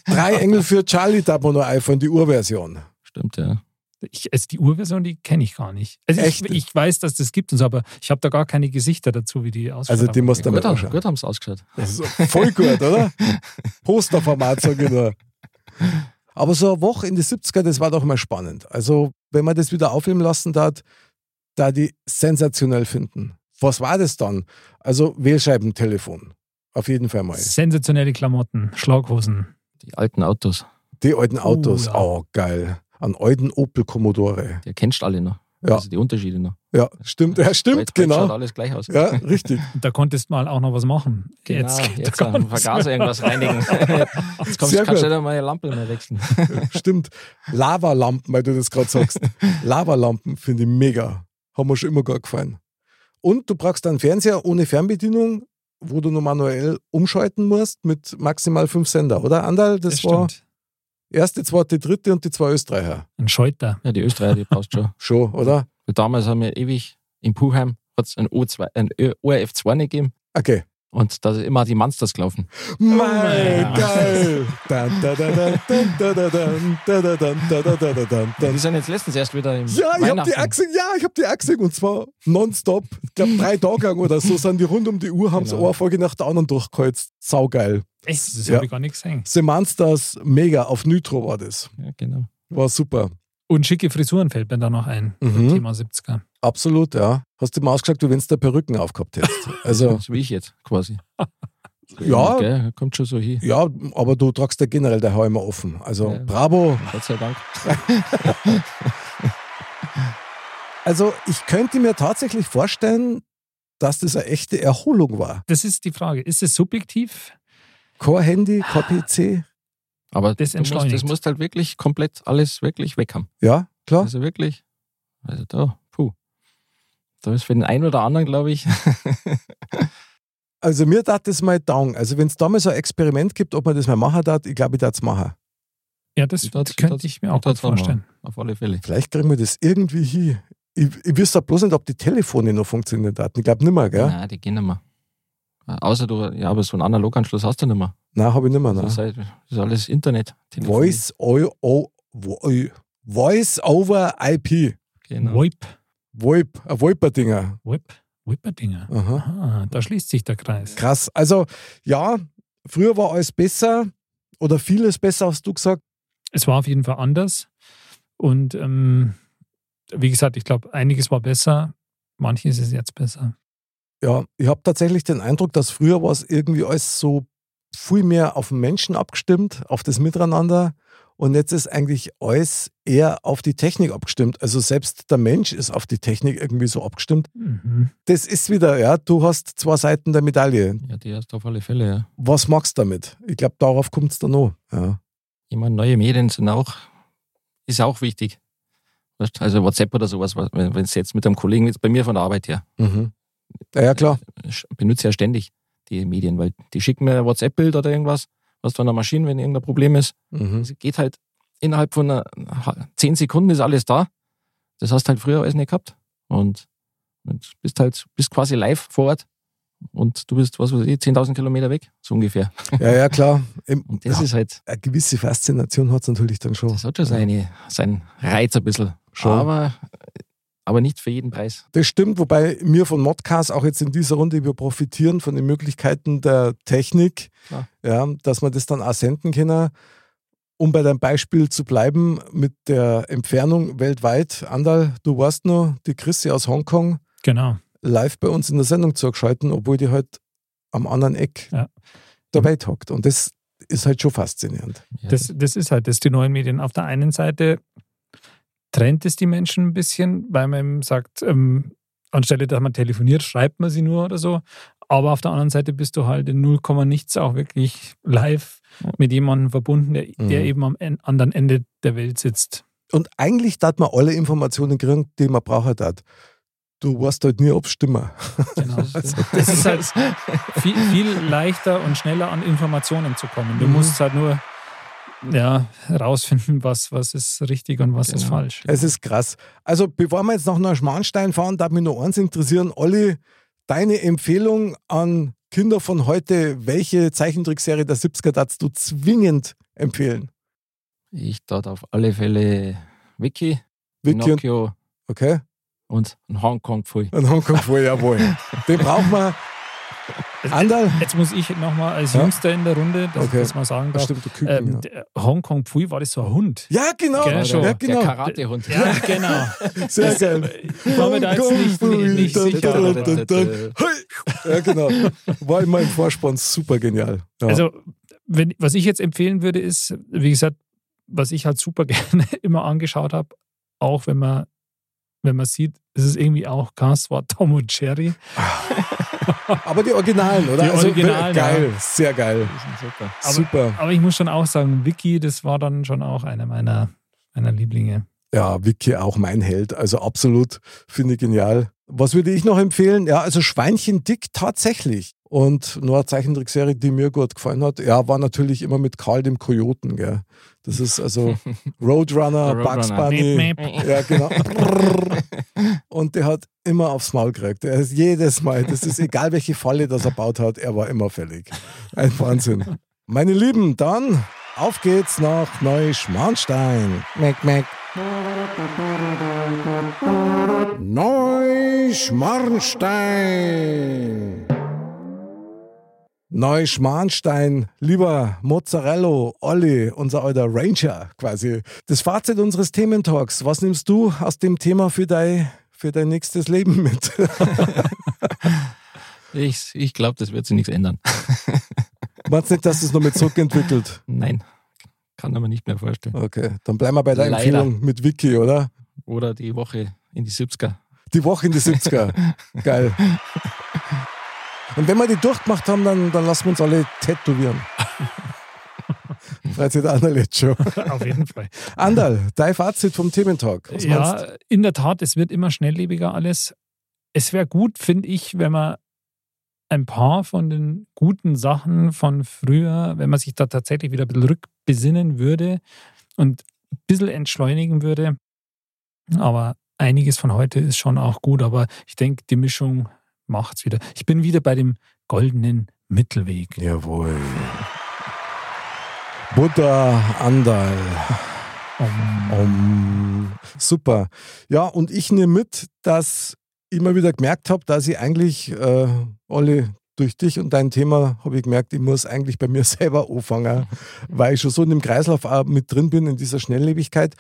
drei Engel für Charlie darf man nur einfallen, die Urversion. Stimmt, ja. Ich, also die Urversion, die kenne ich gar nicht. Also ich, Echt? ich weiß, dass das gibt und so, aber ich habe da gar keine Gesichter dazu, wie die ausschauen. Also die musst du Gut, mal haben, gut haben sie ausgeschaut. Ist voll gut, oder? Posterformat, sage ich nur. Aber so eine Woche in die 70er, das war doch mal spannend. Also, wenn man das wieder aufnehmen lassen hat, da die sensationell finden. Was war das dann? Also, Wählscheibentelefon. Auf jeden Fall mal. Sensationelle Klamotten, Schlaghosen. Die alten Autos, Die alten Autos, ja. oh geil. An alten Opel Commodore. die kennst du alle noch. Ja. Also die Unterschiede noch. Ja, stimmt, ja, stimmt, Heute- heute Schaut genau. alles gleich aus. Ja, richtig. Da konntest du mal auch noch was machen. Genau, jetzt jetzt, geht am nichts Vergaser irgendwas reinigen. Jetzt kommst, Sehr kannst du mal eine Lampe mehr wechseln. Stimmt. Lavalampen, weil du das gerade sagst. Lavalampen finde ich mega. Haben mir schon immer gut gefallen. Und du brauchst einen Fernseher ohne Fernbedienung, wo du nur manuell umschalten musst mit maximal fünf Sender, oder? Andal, das, Das war stimmt. Erste, zweite, dritte und die zwei Österreicher. Ein Scheuter. Ja, die Österreicher, die du schon. Schon, oder? Weil Damals haben wir ewig in Puchheim hat's ein, O2, ein Ö- ORF2 nicht gegeben. Okay. Und da sind immer die Monsters gelaufen. Mein geil! Die sind jetzt letztens erst wieder im Ja, ich habe die Achse, ja, ich hab die Achse und zwar nonstop. Ich glaube, drei Tage lang oder so sind die rund um die Uhr, haben genau. eine Folge nach der anderen durchgeheizt. Saugeil. Echt? Das ja. habe ich gar nicht gesehen. The Monsters, mega, auf Nitro war das. Ja, genau. War super. Und schicke Frisuren fällt mir da noch ein. Mhm. Thema 70er. Absolut, ja. Hast du mal ausgeschaut, wie wenn du Perücken aufgehabt hättest. Also, So wie ich jetzt quasi. Ja. Gell, kommt schon so hin. ja, aber du tragst ja generell der Haar immer offen. Also, Ja. bravo. Gott sei Dank. Also, ich könnte mir tatsächlich vorstellen, dass das eine echte Erholung war. Das ist die Frage. Ist es subjektiv? Kein Handy, kein PC. Aber Das du musst, das entschleunigt. musst halt wirklich komplett alles wirklich weg haben. Ja, klar. Also wirklich, also da, puh. da ist für den einen oder anderen, glaube ich, Also mir tat das mal down. Also wenn es da mal so ein Experiment gibt, ob man das mal machen darf, ich glaube, ich darf es machen. Ja, das ich könnte ich mir auch gut vorstellen. auf alle Fälle. Vielleicht kriegen wir das irgendwie hin. Ich, ich wüsste bloß nicht, ob die Telefone noch funktionieren hatten. Ich glaube nicht mehr, gell? Nein, die gehen nicht mehr. Außer du, ja, aber so einen Analoganschluss hast du nicht mehr. Nein, habe ich nicht mehr. Das, ist Nein. das ist alles Internet. Voice, o, o, Vo- Voice over IP. Genau. VoIP, VoIP, ein VoIP-Dinger. VoIP, VoIP-Dinger. Aha. Ah, da schließt sich der Kreis. Krass. Also, ja, früher war alles besser oder vieles besser, hast du gesagt. Es war auf jeden Fall anders. Und ähm, wie gesagt, ich glaube, einiges war besser, manches ist jetzt besser. Ja, ich habe tatsächlich den Eindruck, dass früher war es irgendwie alles so viel mehr auf den Menschen abgestimmt, auf das Miteinander. Und jetzt ist eigentlich alles eher auf die Technik abgestimmt. Also selbst der Mensch ist auf die Technik irgendwie so abgestimmt. Mhm. Das ist wieder, ja, du hast zwei Seiten der Medaille. Ja, die hast du auf alle Fälle, ja. Was magst du damit? Ich glaube, darauf kommt es dann noch. Ja. Ich meine, neue Medien sind auch, ist auch wichtig. Also WhatsApp oder sowas, wenn es jetzt mit einem Kollegen, jetzt bei mir von der Arbeit her, Mhm. ja, ja, klar. ich benutze ja ständig die Medien, weil die schicken mir ein WhatsApp-Bild oder irgendwas, was von der Maschine, wenn irgendein Problem ist. Mhm. Es geht halt innerhalb von einer, zehn Sekunden ist alles da. Das hast halt früher alles nicht gehabt. Und, und bist halt, bist quasi live vor Ort. Und du bist, was weiß ich, 10.000 Kilometer weg, so ungefähr. Ja, ja, klar. Und das ja, ist halt, eine gewisse Faszination hat es natürlich dann schon. das hat schon seine, seinen Reiz ein bisschen. Schon. Aber, aber nicht für jeden Preis. Das stimmt, wobei wir von Modcast auch jetzt in dieser Runde wir profitieren von den Möglichkeiten der Technik, Klar. ja, dass man das dann auch senden können. Um bei deinem Beispiel zu bleiben mit der Entfernung weltweit, Andal, du warst noch die Chrissy aus Hongkong Genau. live bei uns in der Sendung zugeschalten, obwohl die halt am anderen Eck Ja. Welt hockt. Und das ist halt schon faszinierend. Ja, Das, das ist halt das, die neuen Medien. Auf der einen Seite trennt es die Menschen ein bisschen, weil man eben sagt, ähm, anstelle dass man telefoniert, schreibt man sie nur oder so. Aber auf der anderen Seite bist du halt in 0, nichts auch wirklich live mit jemandem verbunden, der, der Mhm. eben am en- anderen Ende der Welt sitzt. Und eigentlich darf man alle Informationen kriegen, die man braucht hat. Du weißt halt nie, ob es stimmt. Genau. Also, Das ist halt viel, viel leichter und schneller an Informationen zu kommen. Du Mhm. musst halt nur ja, herausfinden, was, was ist richtig und was ist Genau. falsch. Es ist krass. Also, bevor wir jetzt nach Neuschmarnstein fahren, darf mich noch eins interessieren. Olli, deine Empfehlung an Kinder von heute, welche Zeichentrickserie der 70er darfst du zwingend empfehlen? Ich dort auf alle Fälle Wiki, Vicky und, Pinocchio okay? und ein Hongkong Pfui. Und Hongkong voll, jawohl. Den brauchen wir. Andal? Jetzt muss ich nochmal als Ja. Jüngster in der Runde, dass Okay. ich das mal sagen Das darf. stimmt, du Küken, Ähm, ja. der Hongkong Pfui war das so ein Hund. ja, genau. Gell, schon. ja, Der genau. Karatehund. Ja, genau. Sehr geil. Ich war mir da jetzt nicht, nicht, nicht sicher. Hey. Ja, genau. War immer im Vorspann super genial. Ja. Also, wenn, was ich jetzt empfehlen würde, ist, wie gesagt, was ich halt super gerne immer angeschaut habe, auch wenn man, wenn man sieht, es ist irgendwie auch Cast war Tom und Jerry. Aber die Originalen, oder? Die Originalen, geil, sehr geil. Super. Aber- super. Aber ich muss schon auch sagen, Vicky, das war dann schon auch einer meiner, meiner Lieblinge. Ja, Vicky auch mein Held. Also absolut, finde ich genial. Was würde ich noch empfehlen? Ja, also Schweinchen dick tatsächlich. Und nur eine Zeichentrickserie, die mir gut gefallen hat, ja, war natürlich immer mit Karl dem Kojoten. Gell. Das ist also Roadrunner, Der Bugs Roadrunner. Bunny. Meep, meep. Ja, genau. Und der hat immer aufs Maul gekriegt. Er ist jedes Mal, das ist egal, welche Falle das er baut hat, er war immer fällig. Ein Wahnsinn. Meine Lieben, dann auf geht's nach Neuschmarnstein. Meck, meck. Neuschmarnstein. Neuschmarnstein, lieber Mozzarella, Olli, unser alter Ranger quasi. Das Fazit unseres Thementalks. Was nimmst du aus dem Thema für dein, für dein nächstes Leben mit? Ich, ich glaube, das wird sich nichts ändern. Meinst du nicht, dass das noch mit zurückentwickelt? Nein, kann man nicht mehr vorstellen. Okay, dann bleiben wir bei der Leider. Empfehlung mit Vicky, oder? Oder die Woche in die 70er. Die Woche in die 70er. Geil. Und wenn wir die durchgemacht haben, dann, dann lassen wir uns alle tätowieren. Freut sich der Anderl jetzt schon. Auf jeden Fall. Andal, dein Fazit vom Thementalk. Was meinst Ja, in der Tat, es wird immer schnelllebiger alles. es wäre gut, finde ich, wenn man ein paar von den guten Sachen von früher, wenn man sich da tatsächlich wieder ein bisschen rückbesinnen würde und ein bisschen entschleunigen würde. Aber einiges von heute ist schon auch gut, aber ich denke, die Mischung macht's wieder. Ich bin wieder bei dem goldenen Mittelweg. Jawohl. Buddha Andal. Um, Um, super. Ja, und ich nehme mit, dass ich immer wieder gemerkt habe, dass ich eigentlich, äh, Olli, durch dich und dein Thema habe ich gemerkt, ich muss eigentlich bei mir selber anfangen, weil ich schon so in dem Kreislauf mit drin bin, in dieser Schnelllebigkeit.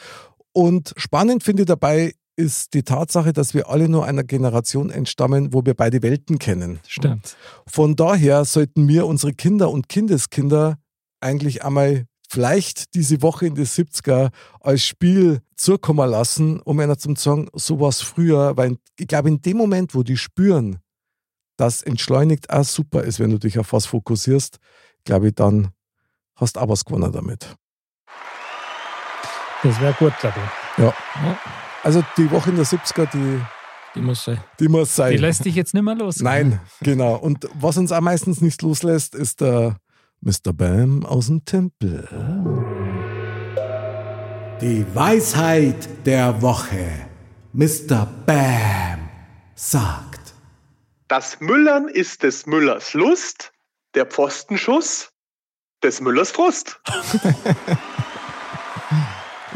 Und spannend finde ich dabei ist die Tatsache, dass wir alle nur einer Generation entstammen, wo wir beide Welten kennen. stimmt. Von daher sollten wir unsere Kinder und Kindeskinder eigentlich einmal vielleicht diese Woche in die 70er als Spiel zukommen lassen, um einer zu sagen, so was früher, weil ich glaube, in dem Moment, wo die spüren, dass entschleunigt auch super ist, wenn du dich auf was fokussierst, glaube ich, dann hast du auch was gewonnen damit. Das wäre gut, glaube ich. Ja. Also die Woche in der 70er, die, Die muss sein. die muss sein. Die lässt dich jetzt nicht mehr los. Nein, genau. Und was uns auch meistens nicht loslässt, ist der Mr. Bam aus dem Tempel. Die Weisheit der Woche. Mr. Bam sagt. Das Müllern ist des Müllers Lust, der Pfostenschuss des Müllers Frust.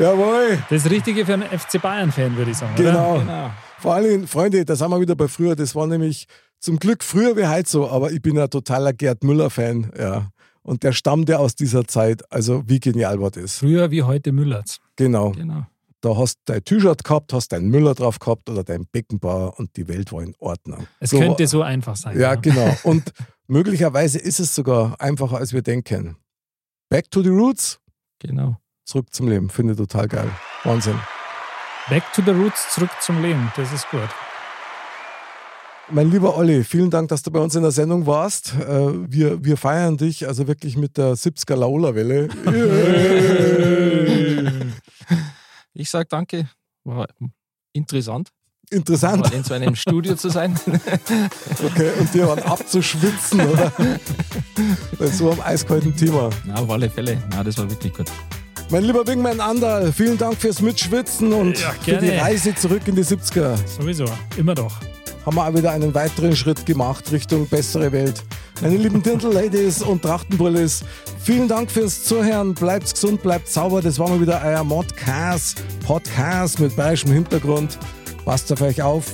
Jawohl, Das Richtige für einen FC Bayern-Fan, würde ich sagen. genau. Genau. Vor allem, Freunde, da sind wir wieder bei früher. Das war nämlich zum Glück früher wie heute so, aber ich bin ein totaler Gerd Müller-Fan. Ja. Und der stammt ja aus dieser Zeit. Also, wie genial war das? Früher wie heute Müllerts. Genau. Genau. Da hast du dein T-Shirt gehabt, hast deinen Müller drauf gehabt oder dein Beckenbauer und die Welt war in Ordnung. Es So könnte so einfach sein. Ja, genau. Und möglicherweise ist es sogar einfacher, als wir denken. Back to the Roots, Genau. Zurück zum Leben. Finde ich total geil. Wahnsinn. Back to the Roots, zurück zum Leben. Das ist gut. Mein lieber Olli, vielen Dank, dass du bei uns in der Sendung warst. Äh, Wir, wir feiern dich also wirklich mit der 70er Laola-Welle. Ich sage danke. War interessant, Interessant. mal in so einem Studio zu sein. Okay, und dir waren abzuschwitzen, oder? Bei so einem eiskalten Thema. Na, auf alle Fälle. Na, das war wirklich gut. Mein lieber Wingman Andal, vielen Dank fürs Mitschwitzen und Ja, für die. Reise zurück in die 70er. Sowieso. Immer doch. haben wir auch wieder einen weiteren Schritt gemacht Richtung bessere Welt. Meine lieben Dirndl-Ladies und Trachtenbrillis, vielen Dank fürs Zuhören. Bleibt gesund, bleibt sauber. Das war mal wieder euer Modcast, Podcast mit bayerischem Hintergrund. Passt auf euch auf,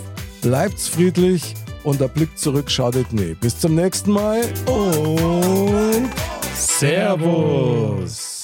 bleibt friedlich und der Blick zurück schadet nie. Bis zum nächsten Mal und Servus.